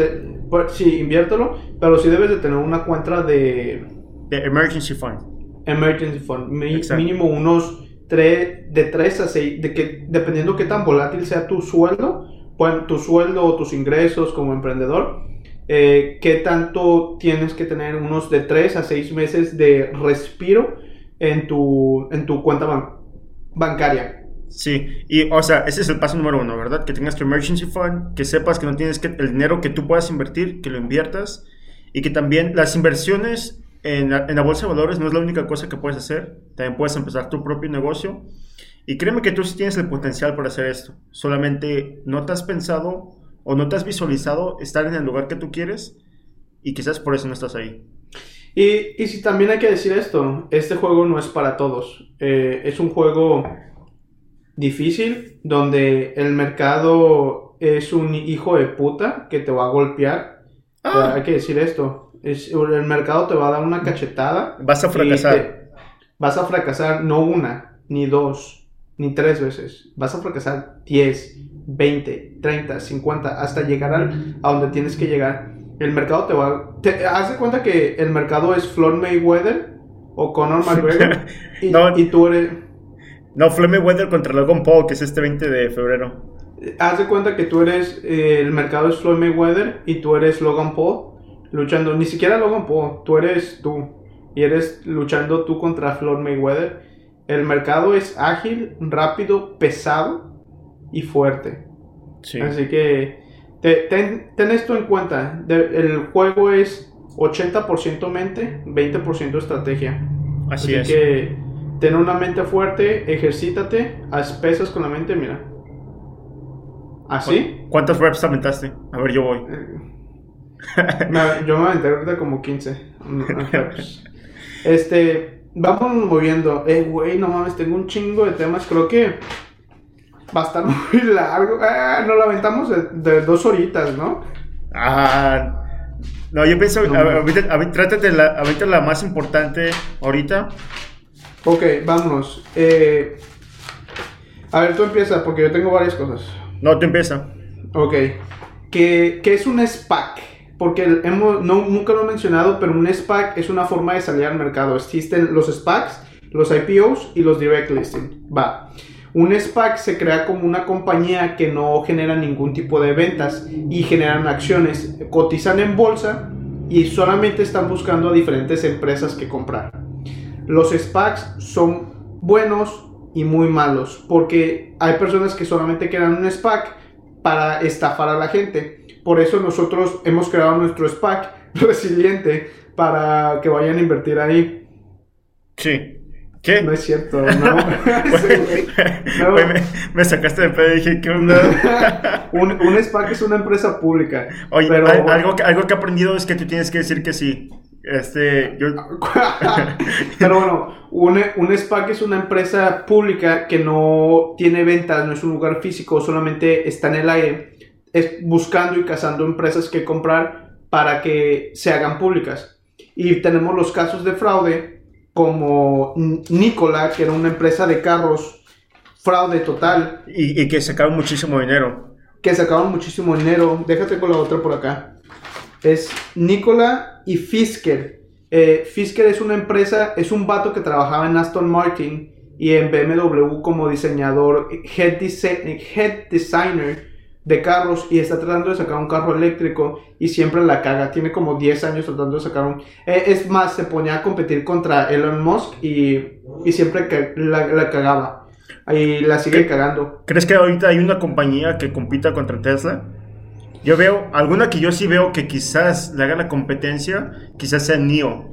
Pues, sí, inviértelo, pero sí debes de tener una cuenta de... De Emergency Fund. Emergency Fund. mínimo unos de 3 a 6, de que dependiendo qué tan volátil sea tu sueldo, tu sueldo o tus ingresos como emprendedor, eh, qué tanto tienes que tener unos de 3 a 6 meses de respiro en tu, en tu cuenta bancaria. Sí, y o sea, ese es el paso número uno, ¿verdad? Que tengas tu emergency fund, que sepas que no tienes que, el dinero que tú puedas invertir, que lo inviertas, y que también las inversiones en la, bolsa de valores no es la única cosa que puedes hacer. También puedes empezar tu propio negocio. Y créeme que tú sí tienes el potencial para hacer esto. Solamente no te has pensado o no te has visualizado estar en el lugar que tú quieres y quizás por eso no estás ahí. Y, y si también hay que decir esto, este juego no es para todos. Eh, es un juego difícil donde el mercado es un hijo de puta que te va a golpear. Ah. Hay que decir esto el mercado te va a dar una cachetada. Vas a fracasar. vas a fracasar no una, ni dos, ni tres veces. Vas a fracasar 10, 20, 30, 50, hasta llegar al, a donde tienes que llegar. El mercado te va te, haz de cuenta que el mercado es Floyd Mayweather o Conor McGregor y, no, y tú eres... No, Floyd Mayweather contra Logan Paul, que es este 20 de febrero. Haz de cuenta que tú eres, eh, el mercado es Floyd Mayweather y tú eres Logan Paul luchando, ni siquiera Logan Paul, tú eres tú y eres luchando tú contra Floyd Mayweather. El mercado es ágil, rápido, pesado y fuerte. Así que ten, esto en cuenta. el juego es 80% mente, 20% estrategia. Así, Así que ten una mente fuerte, ejercítate, haz pesas con la mente, mira. ¿Así? ¿Cuántas reps aventaste? A ver, yo voy. Eh, yo me aventé ahorita como 15. este, vamos moviendo. Eh, güey, no mames, tengo un chingo de temas. Creo que va a estar muy largo. Ah, nos lo aventamos de, dos horitas, ¿no? Ah. No, yo pienso, no, trátate la, la más importante ahorita. Ok, vámonos. Eh, a ver, tú empieza, porque yo tengo varias cosas. No, tú empieza. Ok. ¿Qué, qué es un SPAC? Porque hemos, no, nunca lo he mencionado, pero un SPAC es una forma de salir al mercado. Existen los SPACs, los IPOs y los direct listing. Va. Un SPAC se crea como una compañía que no genera ningún tipo de ventas y generan acciones, cotizan en bolsa y solamente están buscando a diferentes empresas que comprar. Los SPACs son buenos y muy malos porque hay personas que solamente crean un SPAC para estafar a la gente. Por eso nosotros hemos creado nuestro SPAC resiliente para que vayan a invertir ahí. Sí. ¿Qué? No es cierto, no. me, sacaste de pedo y dije, ¿qué onda? un, un SPAC es una empresa pública. Oye, pero, algo, que, algo que he aprendido es que tú tienes que decir que sí. Este, yo... pero bueno, un, un SPAC es una empresa pública que no tiene ventas, no es un lugar físico, solamente está en el aire, es buscando y cazando empresas que comprar para que se hagan públicas. Y tenemos los casos de fraude como Nicola, que era una empresa de carros, fraude total. Y, que sacaron muchísimo dinero. Que sacaron muchísimo dinero. Déjate con la otra por acá. Es Nicola y Fisker. Eh, Fisker es una empresa, es un vato que trabajaba en Aston Martin y en BMW como diseñador, head, head designer de carros y está tratando de sacar un carro eléctrico y siempre la caga. Tiene como 10 años tratando de sacar un... Eh, es más, se ponía a competir contra Elon Musk y, y siempre la, la, cagaba. Y la sigue cagando. ¿Crees que ahorita hay una compañía que compita contra Tesla? Yo veo, alguna que yo sí veo que quizás le haga la competencia, quizás sea NIO.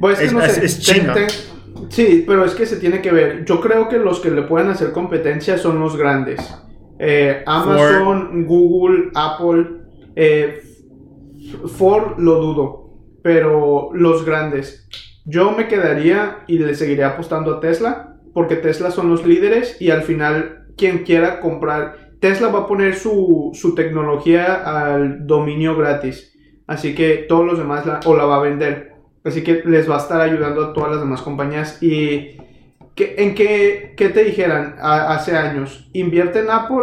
Pues es, es, China. sí, pero es que se tiene que ver. Yo creo que los que le pueden hacer competencia son los grandes. Eh, Amazon, Google, Apple, eh, Ford lo dudo, pero los grandes. Yo me quedaría y le seguiría apostando a Tesla, porque Tesla son los líderes y al final quien quiera comprar, Tesla va a poner su, su tecnología al dominio gratis, así que todos los demás la, o la va a vender, así que les va a estar ayudando a todas las demás compañías y ¿En qué, qué, te dijeran hace años? ¿Invierte en, Apple,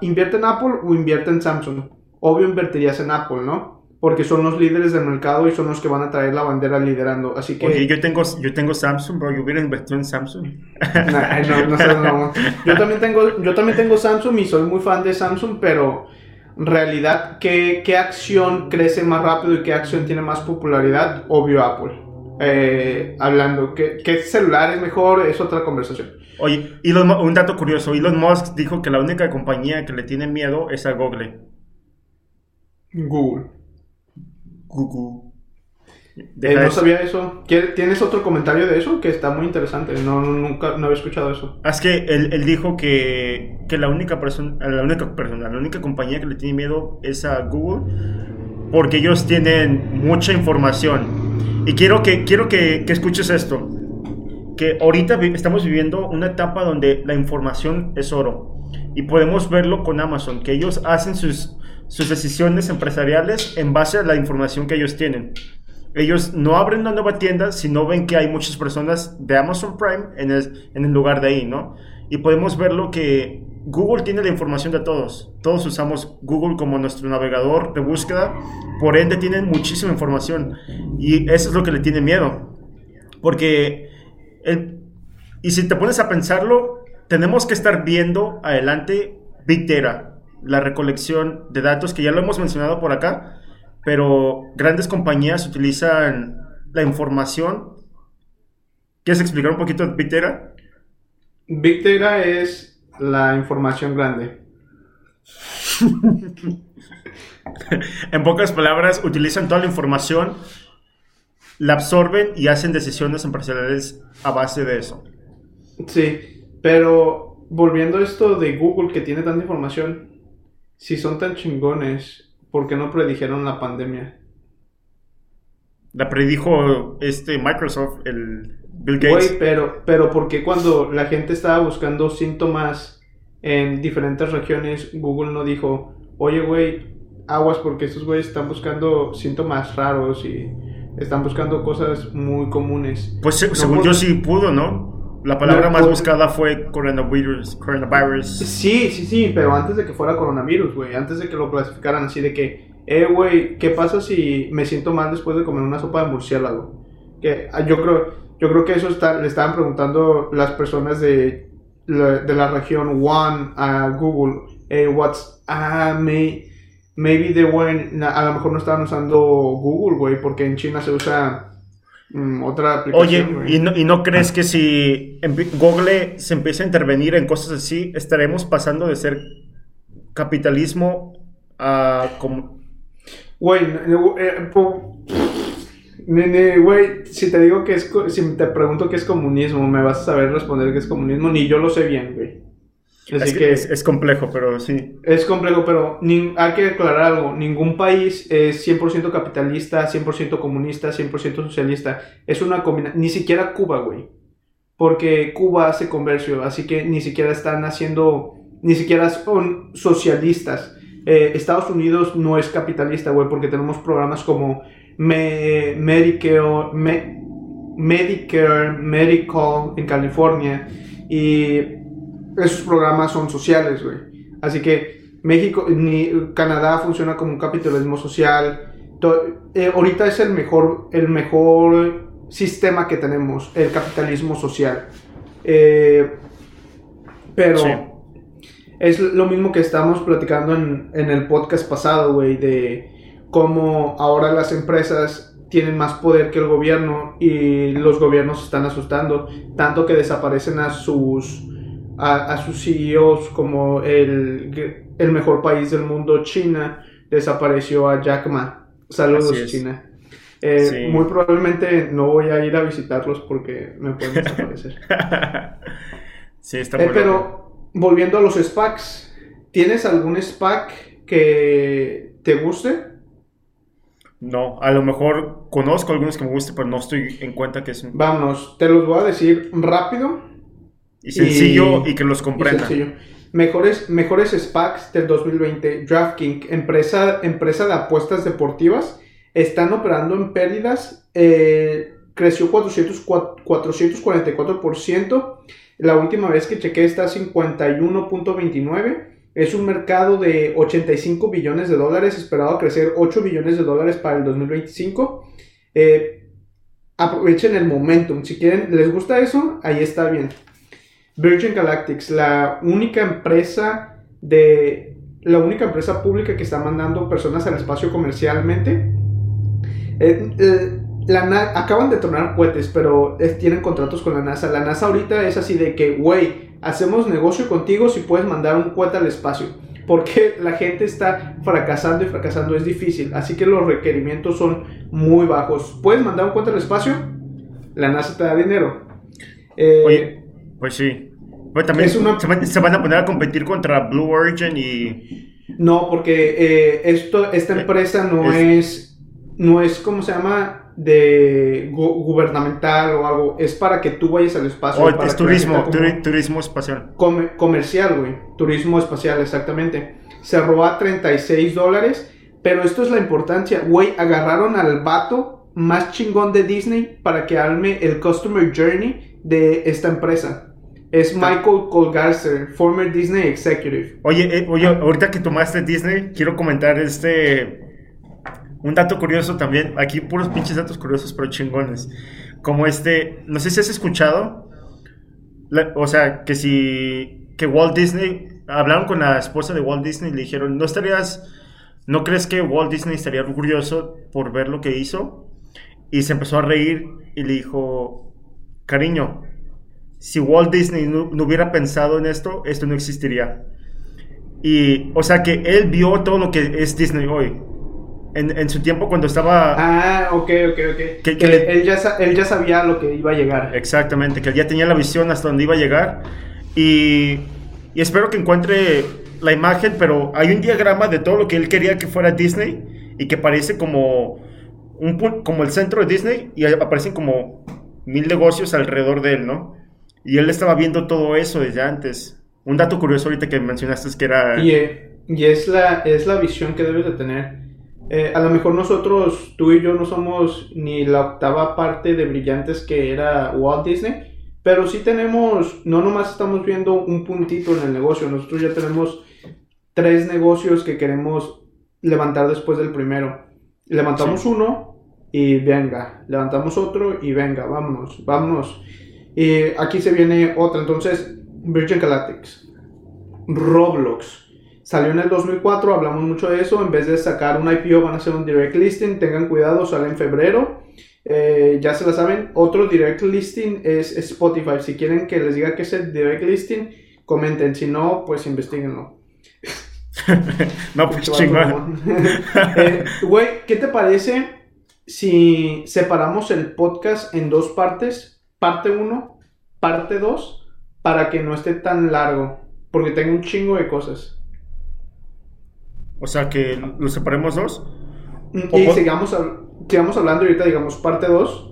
¿Invierte en Apple o invierte en Samsung? Obvio invertirías en Apple, ¿no? Porque son los líderes del mercado y son los que van a traer la bandera liderando. Así que... Oye, yo tengo, yo tengo Samsung, bro. Yo hubiera invertido en Samsung. no, no, sé, no. Yo también, tengo, yo también tengo Samsung y soy muy fan de Samsung, pero en realidad, ¿qué, ¿qué acción crece más rápido y qué acción tiene más popularidad? Obvio Apple. Eh, hablando. ¿Qué, ¿Qué, celular es mejor? Es otra conversación. Oye, un dato curioso. Elon Musk dijo que la única compañía que le tiene miedo es a Google. Google. Google. Eh, no sabía eso. ¿Tienes otro comentario de eso? Que está muy interesante. No, nunca no había escuchado eso. Es que él, dijo que, que, la única persona, la única persona, la única compañía que le tiene miedo es a Google porque ellos tienen mucha información y quiero que, quiero que, escuches esto. Que ahorita estamos viviendo una etapa donde la información es oro. Y podemos verlo con Amazon, que ellos hacen sus, sus decisiones empresariales en base a la información que ellos tienen. Ellos no abren una nueva tienda si no ven que hay muchas personas de Amazon Prime en el, en el lugar de ahí, ¿no? Y podemos verlo que Google tiene la información de todos. Todos usamos Google como nuestro navegador de búsqueda. Por ende, tienen muchísima información. Y eso es lo que le tiene miedo. Porque, y si te pones a pensarlo, tenemos que estar viendo adelante Big Data, la recolección de datos, que ya lo hemos mencionado por acá, pero grandes compañías utilizan la información. ¿Quieres explicar un poquito Data? Big es la información grande. en pocas palabras, utilizan toda la información, la absorben y hacen decisiones empresariales a base de eso. Sí, pero volviendo a esto de Google que tiene tanta información, si son tan chingones, ¿por qué no predijeron la pandemia? La predijo este Microsoft, el Bill Gates. pero, pero ¿por qué cuando la gente estaba buscando síntomas en diferentes regiones, Google no dijo, oye, güey, aguas porque estos güeyes están buscando síntomas raros y están buscando cosas muy comunes? Pues según yo sí pudo, ¿no? La palabra más buscada fue coronavirus, coronavirus. Sí, sí, sí, pero antes de que fuera coronavirus, güey, antes de que lo clasificaran así de que, eh, güey, ¿qué pasa si me siento mal después de comer una sopa de murciélago? Que ah, yo creo, yo creo que eso está, le estaban preguntando las personas de la- de la región One a Google, eh, what's, ah, may- maybe they weren't, a lo mejor no estaban usando Google, güey, porque en China se usa mm, otra Oye, aplicación, güey. ¿y no, y no crees que si Google se empieza a intervenir en cosas así, estaremos pasando de ser capitalismo a como... Güey, eh, Nene, güey, si te digo que es, si te pregunto qué es comunismo, me vas a saber responder que es comunismo, ni yo lo sé bien, güey. Así Es, que, es, es complejo, pero sí. es complejo, pero nin- hay que aclarar algo, ningún país es 100% capitalista, 100% comunista, 100% socialista, es una combinación, ni siquiera Cuba, güey, porque Cuba hace comercio, así que ni siquiera están haciendo, ni siquiera son socialistas. Eh, Estados Unidos no es capitalista, güey, porque tenemos programas como Me- Medicare, Me- Medicare, Medical en California y esos programas son sociales, güey. Así que México, ni Canadá funciona como un capitalismo social. To- eh, ahorita es el mejor, el mejor sistema que tenemos, el capitalismo social. Eh, pero Sí. es lo mismo que estamos platicando en, en el podcast pasado, güey, de cómo ahora las empresas tienen más poder que el gobierno y los gobiernos están asustando, tanto que desaparecen a sus a, a sus CEOs como el, el mejor país del mundo, China, desapareció a Jack Ma. Saludos. China. Eh, Sí. Muy probablemente no voy a ir a visitarlos porque me pueden desaparecer. sí, está Eh, pero volviendo a los SPACs, ¿tienes algún SPAC que te guste? No, a lo mejor conozco algunos que me gusten, pero no estoy en cuenta que es un- Vámonos, te los voy a decir rápido y sencillo y, y- que los y comprenda. sencillo. Mejores, mejores SPACs del 2020. DraftKings, empresa, empresa de apuestas deportivas, están operando en pérdidas. eh, creció 400, 444%. La última vez que chequé está a 51.29. Es un mercado de 85 billones de dólares, esperado a crecer 8 billones de dólares para el 2025. Eh, aprovechen el momentum. Si quieren, les gusta eso, ahí está bien. Virgin Galactics, la única empresa de la única empresa pública que está mandando personas al espacio comercialmente. Eh, eh, la acaban de tronar cohetes, pero tienen contratos con la NASA. La NASA ahorita es así de que, güey, hacemos negocio contigo si puedes mandar un cohete al espacio. Porque la gente está fracasando y fracasando, es difícil. Así que los requerimientos son muy bajos. ¿Puedes mandar un cohete al espacio? La NASA te da dinero. Eh, Oye, pues sí. Pero también Es una- se, van, a poner a competir contra Blue Origin y... No, porque eh, esto, esta empresa no es, no es, ¿cómo se llama? De gu- gubernamental o algo. Es para que tú vayas al espacio. Oh, para es turismo, turi- turismo espacial. come- comercial, güey. Turismo espacial, exactamente. Se roba 36 dólares. Pero esto es la importancia, güey. Agarraron al vato más chingón de Disney para que arme el Customer Journey de esta empresa. Es Michael Colgarzer, former Disney executive. Oye, eh, oye, ahorita que tomaste Disney, quiero comentar este... Un dato curioso también. Aquí puros pinches datos curiosos, pero chingones. Como este... No sé si has escuchado. la- o sea, que si... Que Walt Disney... Hablaron con la esposa de Walt Disney y le dijeron, ¿no estarías... ¿No crees que Walt Disney estaría orgulloso por ver lo que hizo? Y se empezó a reír y le dijo, cariño, si Walt Disney no, no hubiera pensado en esto, esto no existiría. Y, o sea, que él vio todo lo que es Disney hoy. En, en su tiempo cuando estaba... Ah, ok, ok, ok. Que- Que, le- él, ya, él ya sabía lo que iba a llegar. Exactamente, que él ya tenía la visión hasta dónde iba a llegar. Y, y espero que encuentre la imagen, pero hay un diagrama de todo lo que él quería que fuera Disney y que parece como, un, como el centro de Disney y aparecen como mil negocios alrededor de él, ¿no? Y él estaba viendo todo eso desde antes. Un dato curioso ahorita que mencionaste es que era... Y, eh, y es, la, es la visión que debes de tener. Eh, a lo mejor nosotros, tú y yo, no somos ni la octava parte de brillantes que era Walt Disney, pero sí tenemos, no nomás estamos viendo un puntito en el negocio, nosotros ya tenemos tres negocios que queremos levantar después del primero. Levantamos Sí. uno y venga, levantamos otro y venga, vámonos, vámonos. Y aquí se viene otra, entonces Virgin Galactics. Roblox. Salió en el 2004, hablamos mucho de eso. En vez de sacar un IPO, van a hacer un direct listing. Tengan cuidado, sale en febrero. Eh, ya se la saben. Otro direct listing es Spotify. Si quieren que les diga que es el direct listing, comenten. Si no, pues investiguenlo. no, pues chingón. Eh, güey, ¿qué te parece si separamos el podcast en dos partes? Parte 1, parte 2, para que no esté tan largo. Porque tengo un chingo de cosas. O sea, que lo separemos dos. Y sigamos, sigamos hablando ahorita, digamos, parte 2.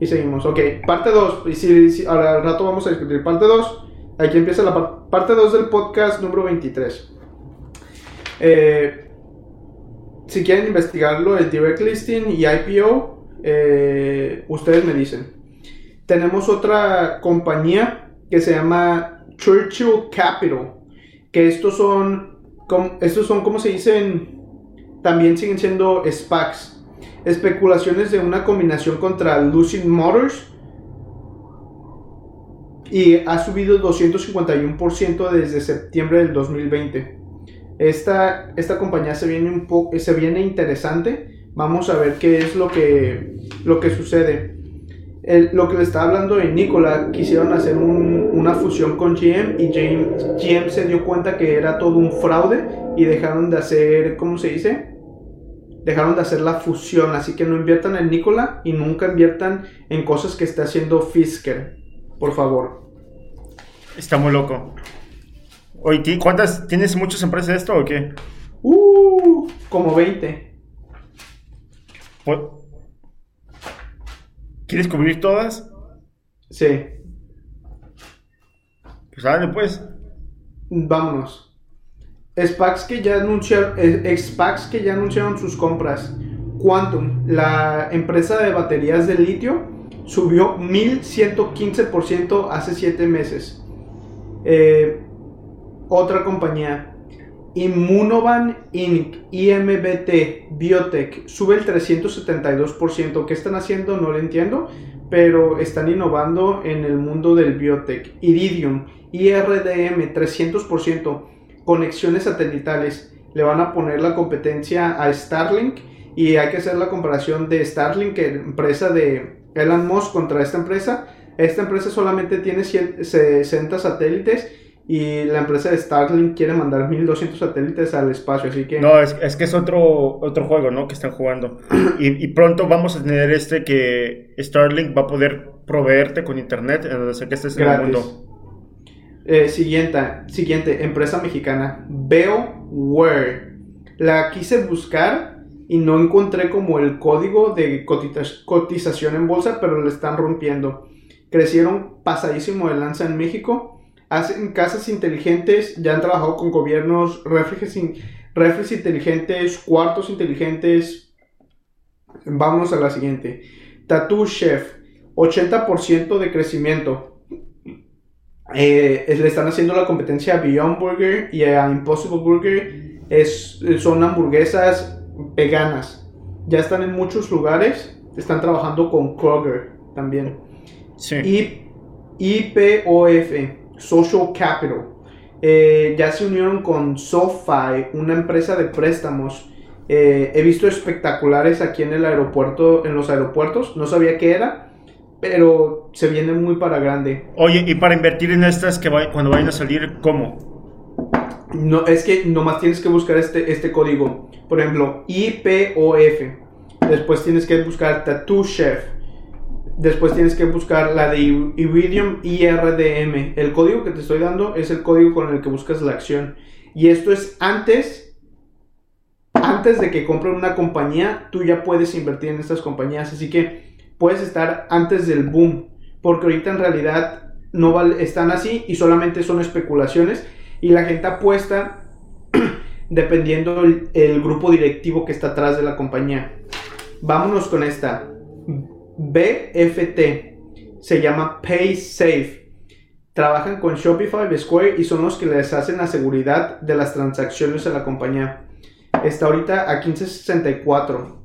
Y seguimos. Ok, parte 2. Y si, ahora al rato vamos a discutir parte 2. Aquí empieza la parte 2 del podcast número 23. Eh, si quieren investigarlo, el direct listing y IPO, eh, ustedes me dicen. Tenemos otra compañía que se llama Churchill Capital, que estos son, estos son como se dicen, también siguen siendo SPACs, especulaciones de una combinación contra Lucid Motors y ha subido 251% desde septiembre del 2020. Esta, esta compañía se viene un poco, se viene interesante. Vamos a ver qué es lo que, lo que sucede. Lo que le estaba hablando de Nicola, quisieron hacer una fusión con GM y GM, se dio cuenta que era todo un fraude y dejaron de hacer, ¿cómo se dice? Dejaron de hacer la fusión, así que no inviertan en Nicola y nunca inviertan en cosas que está haciendo Fisker, por favor. Está muy loco. Oye, ¿cuántas? ¿Tienes muchas empresas de esto o qué? Uh, como 20. ¿Quieres cubrir todas? Sí. Pues dale, pues. Vámonos. SPACs que ya anunciaron, eh, que ya anunciaron sus compras. Quantum, la empresa de baterías de litio, subió 1115% hace 7 meses. Eh, otra compañía, Immunovan Inc., IMBT, Biotech, sube el 372%. ¿Qué están haciendo? No lo entiendo, pero están innovando en el mundo del biotech. Iridium, IRDM, 300%. Conexiones satelitales. Le van a poner la competencia a Starlink y hay que hacer la comparación de Starlink, empresa de Elon Musk, contra esta empresa. Esta empresa solamente tiene 60 satélites y la empresa de Starlink quiere mandar 1200 satélites al espacio, así que... No, es, es que es otro, otro juego, ¿no? Que están jugando. y, y, pronto vamos a tener este que Starlink va a poder proveerte con internet en donde sea que estés en el mundo. Eh, siguiente, siguiente, empresa mexicana, BeoWare. La quise buscar y no encontré como el código de cotización en bolsa, pero le están rompiendo. Crecieron pasadísimo de lanza en México hacen casas inteligentes, ya han trabajado con gobiernos, refres, refres inteligentes, cuartos inteligentes. Vamos a la siguiente. Tattoo Chef, 80% de crecimiento. Eh, le están haciendo la competencia a Beyond Burger y a Impossible Burger. Es, son hamburguesas veganas. Ya están en muchos lugares. Están trabajando con Kroger también. Sí. Y IPOF, Social Capital. Eh, ya se unieron con SoFi, una empresa de préstamos. Eh, he visto espectaculares aquí en el aeropuerto, en los aeropuertos. No sabía qué era, pero se viene muy para grande. Oye, y para invertir en estas que cuando vayan a salir, ¿cómo? No, es que nomás tienes que buscar este, este código. Por ejemplo, IPOF. Después tienes que buscar Tattoo Chef. Después tienes que buscar la de Iridium IRDM. El código que te estoy dando es el código con el que buscas la acción. Y esto es antes, antes de que compren una compañía, tú ya puedes invertir en estas compañías. Así que puedes estar antes del boom. Porque ahorita en realidad no están así y solamente son especulaciones. Y la gente apuesta dependiendo el, el grupo directivo que está atrás de la compañía. Vámonos con esta. BFT se llama PaySafe. Trabajan con Shopify, Square y son los que les hacen la seguridad de las transacciones a la compañía. Está ahorita a 1564.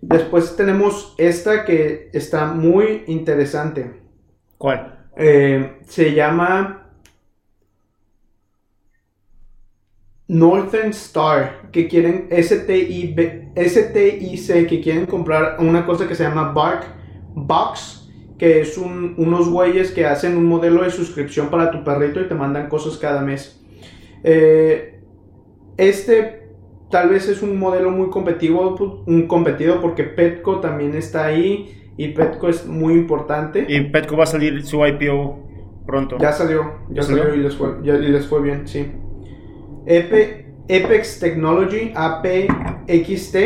Después tenemos esta que está muy interesante. ¿Cuál? Eh, se llama Northern Star, que quieren STIB, STIC, que quieren comprar una cosa que se llama Bark Box, que es un- unos güeyes que hacen un modelo de suscripción para tu perrito y te mandan cosas cada mes. Eh, este tal vez es un modelo muy competitivo, pu- un competido porque Petco también está ahí y Petco es muy importante. Y Petco va a salir su IPO pronto. Ya salió, ya ¿Ya salió, salió? y, les fue, ya- y les fue bien, sí. Epe- Apex Technology, APXT,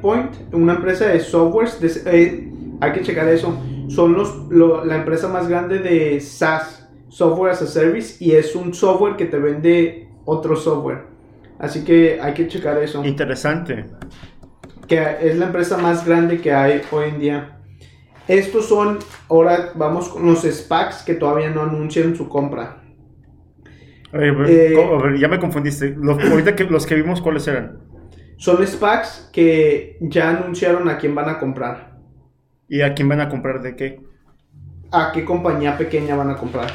Point, una empresa de softwares, de- eh, hay que checar eso. Son los, lo- la empresa más grande de SaaS, Software as a Service, y es un software que te vende otro software. Así que hay que checar eso. Interesante. Que es la empresa más grande que hay hoy en día. Estos son, ahora vamos con los SPACs que todavía no anuncian su compra. A ver, a ver, Eh, ya me confundiste. Los, ahorita que, los que vimos, ¿cuáles eran? Son SPACs que ya anunciaron a quién van a comprar. ¿Y a quién van a comprar de qué? A qué compañía pequeña van a comprar.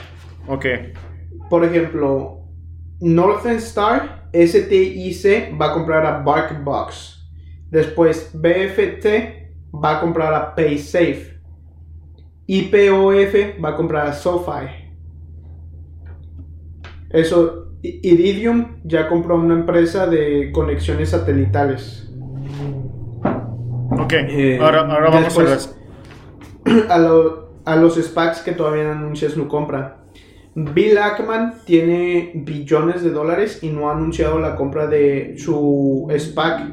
Ok. Por ejemplo, Northern Star, STIC va a comprar a BarkBox. Después BFT va a comprar a PaySafe. IPOF va a comprar a SoFi. Eso, Iridium ya compró una empresa de conexiones satelitales. Ok. Eh, ahora, ahora vamos después- a las. a, lo- a los SPACs que todavía no anuncia su compra. Bill Ackman tiene billones de dólares y no ha anunciado la compra de su SPAC.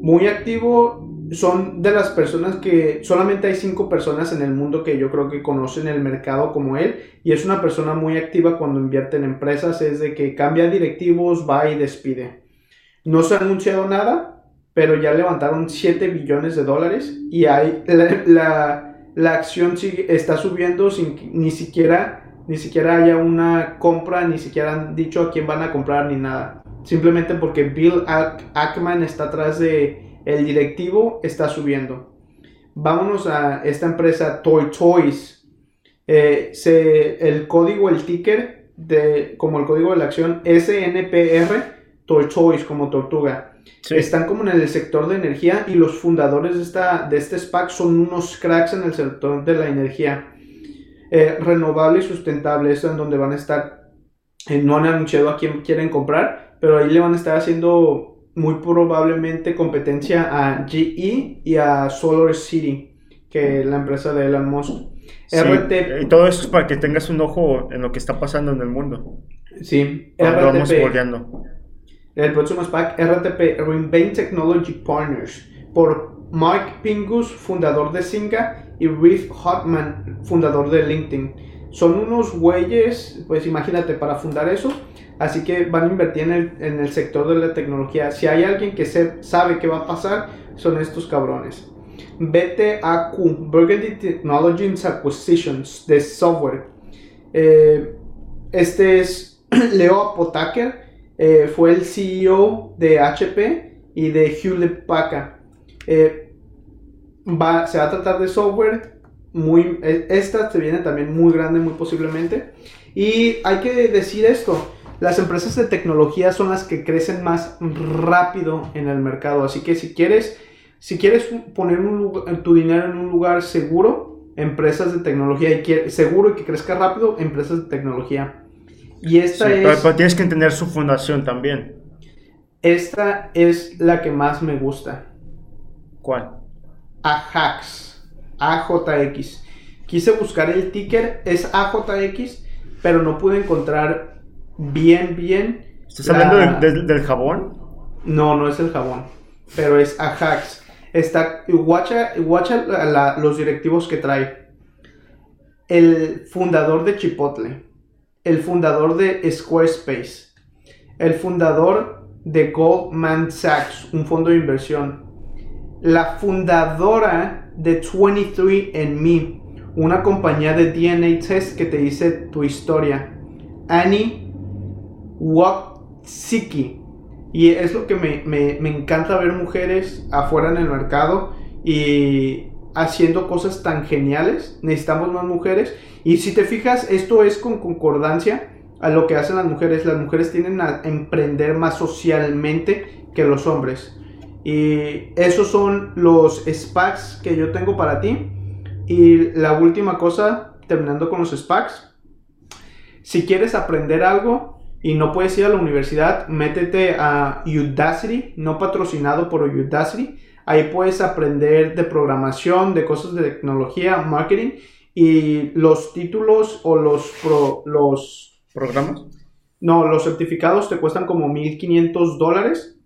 Muy activo, son de las personas que solamente hay cinco personas en el mundo que yo creo que conocen el mercado como él y es una persona muy activa cuando invierte en empresas, es de que cambia directivos, va y despide. No se ha anunciado nada, pero ya levantaron 7 billones de dólares y hay la, la- acción sigue, está subiendo sin ni siquiera ni siquiera haya una compra, ni siquiera han dicho a quién van a comprar ni nada. Simplemente porque Bill Ack- Ackman está atrás de el directivo, está subiendo. Vámonos a esta empresa Toy Toys. Eh, se- el código, el ticker, de, como el código de la acción, SNPR, Toy Toys, como tortuga. Sí. Están como en el sector de energía y los fundadores de, esta, de este SPAC son unos cracks en el sector de la energía. Eh, renovable y sustentable, eso en donde van a estar. eh, no han anunciado a quién quieren comprar, pero ahí le van a estar haciendo muy probablemente competencia a GE y a Solar City, que es la empresa de Elon Musk. Sí, RT, Y todo eso es para que tengas un ojo en lo que está pasando en el mundo. sí, vamos RTP. bordeando. El próximo SPAC, RTP, Reinvent Technology Partners, por Mike Pingus, fundador de Singa, y Reeve Hotman, fundador de LinkedIn. Son unos güeyes, pues imagínate, para fundar eso, así que van a invertir en el, en el sector de la tecnología. Si hay alguien que se, sabe qué va a pasar, son estos cabrones. BTAQ, Burgundy Technologies Acquisitions, de software. Eh, este es Leo Apotaker, eh, fue el CEO de HP y de Hewlett Packard. Eh, va, se va a tratar de software. Muy, eh, esta se viene también muy grande, muy posiblemente. Y hay que decir esto: las empresas de tecnología son las que crecen más rápido en el mercado. Así que si quieres, si quieres poner tu dinero en un lugar seguro, empresas de tecnología y seguro y que crezca rápido, empresas de tecnología. Y esta es. pero tienes que entender su fundación también. Esta es la que más me gusta. ¿Cuál? AJAX. AJX. Quise buscar el ticker, es AJX, pero no pude encontrar bien, bien. ¿Estás la- hablando del- jabón? No, no es el jabón, pero es AJAX. Está, guacha, guacha la- la- los directivos que trae. El fundador de Chipotle, el fundador de Squarespace, el fundador de Goldman Sachs, un fondo de inversión, la fundadora de 23andMe, una compañía de DNA test que te dice tu historia, Annie Waksiki. Y es lo que me, me- me encanta ver mujeres afuera en el mercado y haciendo cosas tan geniales. Necesitamos más mujeres. Y si te fijas, esto es con concordancia a lo que hacen las mujeres. Las mujeres tienden a emprender más socialmente que los hombres. Y esos son los SPACs que yo tengo para ti. Y la última cosa, terminando con los SPACs. Si quieres aprender algo y no puedes ir a la universidad, métete a Udacity, no patrocinado por Udacity. Ahí puedes aprender de programación, de cosas de tecnología, marketing y los títulos o los, los programas. No, los certificados te cuestan como 1.500 dólares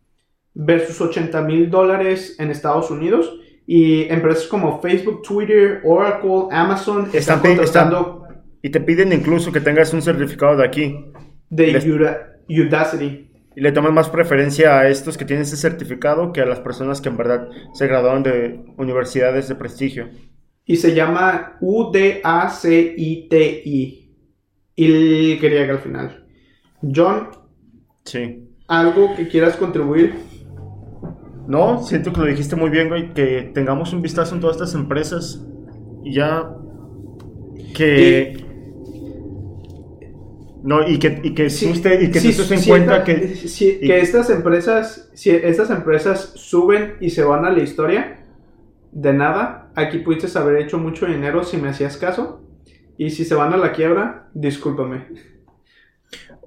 versus 80 mil dólares en Estados Unidos. Y empresas como Facebook, Twitter, Oracle, Amazon están, contratando... y te piden incluso que tengas un certificado de aquí. De Udacity. Y le toman más preferencia a estos que tienen ese certificado que a las personas que en verdad se graduaron de universidades de prestigio. Y se llama U-D-A-C-I-T-I y griega al final. John, sí. ¿algo que quieras contribuir? No, siento que lo dijiste muy bien, güey, que tengamos un vistazo en todas estas empresas y ya que... No, y que, y que usted y que sí, en cuenta que, que estas empresas, si estas empresas suben y se van a la historia, de nada, aquí pudiste haber hecho mucho dinero si me hacías caso. Y si se van a la quiebra, discúlpame.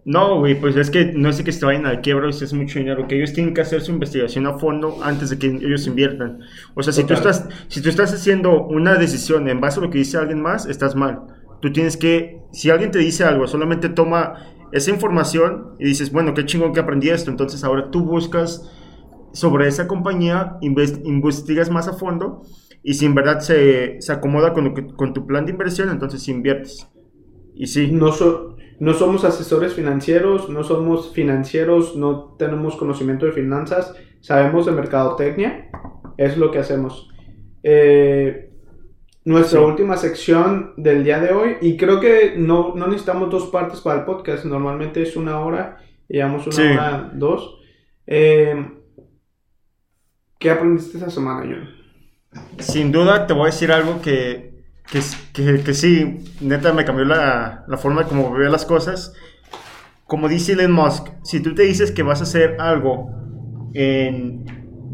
No, güey, pues es que no es que se vayan a la quiebra y si es mucho dinero, que ellos tienen que hacer su investigación a fondo antes de que ellos inviertan. O sea, si tú, estás, si tú estás haciendo una decisión en base a lo que dice alguien más, estás mal. Tú tienes que, si alguien te dice algo, solamente toma esa información y dices, bueno, qué chingón que aprendí esto. Entonces ahora tú buscas sobre esa compañía, investigas más a fondo y si en verdad se, se acomoda con, con, tu plan de inversión, entonces inviertes. Y sí. No, no somos asesores financieros, no somos financieros, no tenemos conocimiento de finanzas, sabemos de mercadotecnia, es lo que hacemos. Eh, nuestra última sección del día de hoy, y creo que no, no, necesitamos dos partes para el podcast, normalmente es una hora, llevamos una hora, dos. Eh, ¿Qué aprendiste esta semana, John? Sin duda te voy a decir algo que, que, que, sí, neta me cambió la, la forma como veo las cosas. Como dice Elon Musk, si tú te dices que vas a hacer algo en...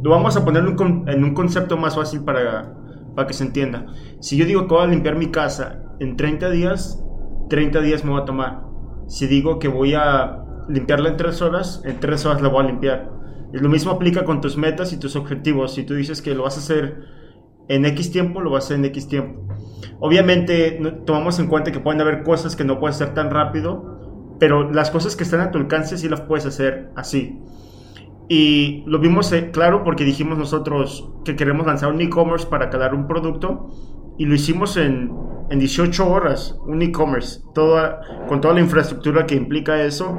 Lo vamos a poner en un concepto más fácil para, para que se entienda. Si yo digo que voy a limpiar mi casa en 30 días, 30 días me voy a tomar. Si digo que voy a limpiarla en 3 horas, en 3 horas la voy a limpiar. Lo mismo aplica con tus metas y tus objetivos. Si tú dices que lo vas a hacer en X tiempo, lo vas a hacer en X tiempo. Obviamente tomamos en cuenta que pueden haber cosas que no puedes hacer tan rápido, pero las cosas que están a tu alcance sí las puedes hacer así. Y lo vimos eh, claro porque dijimos nosotros que queremos lanzar un e-commerce para calar un producto y lo hicimos en, en 18 horas, un e-commerce, con toda la infraestructura que implica eso.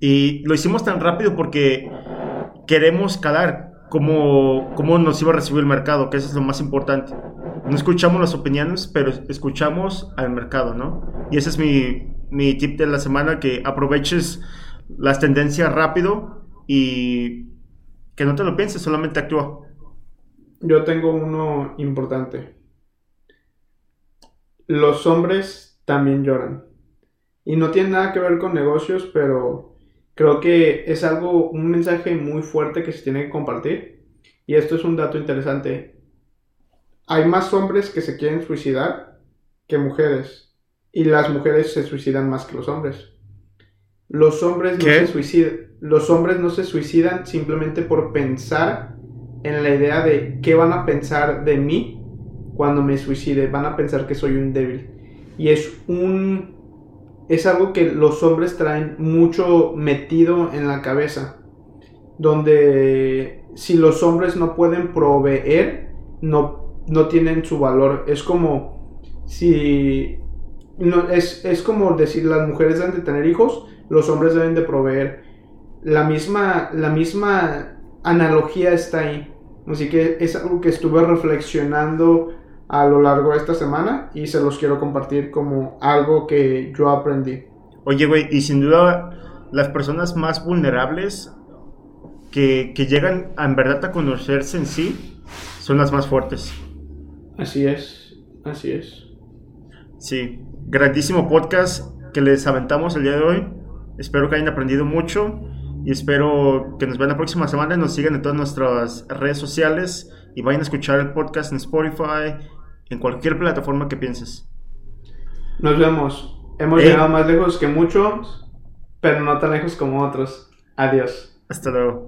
Y lo hicimos tan rápido porque queremos calar cómo, cómo nos iba a recibir el mercado, que eso es lo más importante. No escuchamos las opiniones, pero escuchamos al mercado, ¿no? Y ese es mi, mi tip de la semana, que aproveches las tendencias rápido y que no te lo pienses, solamente actúa. Yo tengo uno importante. Los hombres también lloran. Y no tiene nada que ver con negocios, pero Creo que es algo, un mensaje muy fuerte que se tiene que compartir. Y esto es un dato interesante. Hay más hombres que se quieren suicidar que mujeres. Y las mujeres se suicidan más que los hombres. Los hombres no se suicidan. Los hombres no se suicidan simplemente por pensar en la idea de qué van a pensar de mí cuando me suicide. Van a pensar que soy un débil. Y es un es algo que los hombres traen mucho metido en la cabeza. Donde si los hombres no pueden proveer, no, no tienen su valor. Es como si... No, es, es como decir las mujeres deben de tener hijos, los hombres deben de proveer. La misma, la misma analogía está ahí. Así que es algo que estuve reflexionando a lo largo de esta semana y se los quiero compartir como algo que yo aprendí. Oye, güey, y sin duda las personas más vulnerables que, que llegan a, en verdad a conocerse en sí son las más fuertes. Así es, así es. Sí, grandísimo podcast. que les aventamos el día de hoy. Espero que hayan aprendido mucho y espero que nos vean la próxima semana y nos sigan en todas nuestras redes sociales y vayan a escuchar el podcast en Spotify, en cualquier plataforma que pienses. Nos vemos. Hemos Eh. llegado más lejos que muchos, pero no tan lejos como otros. Adiós. Hasta luego.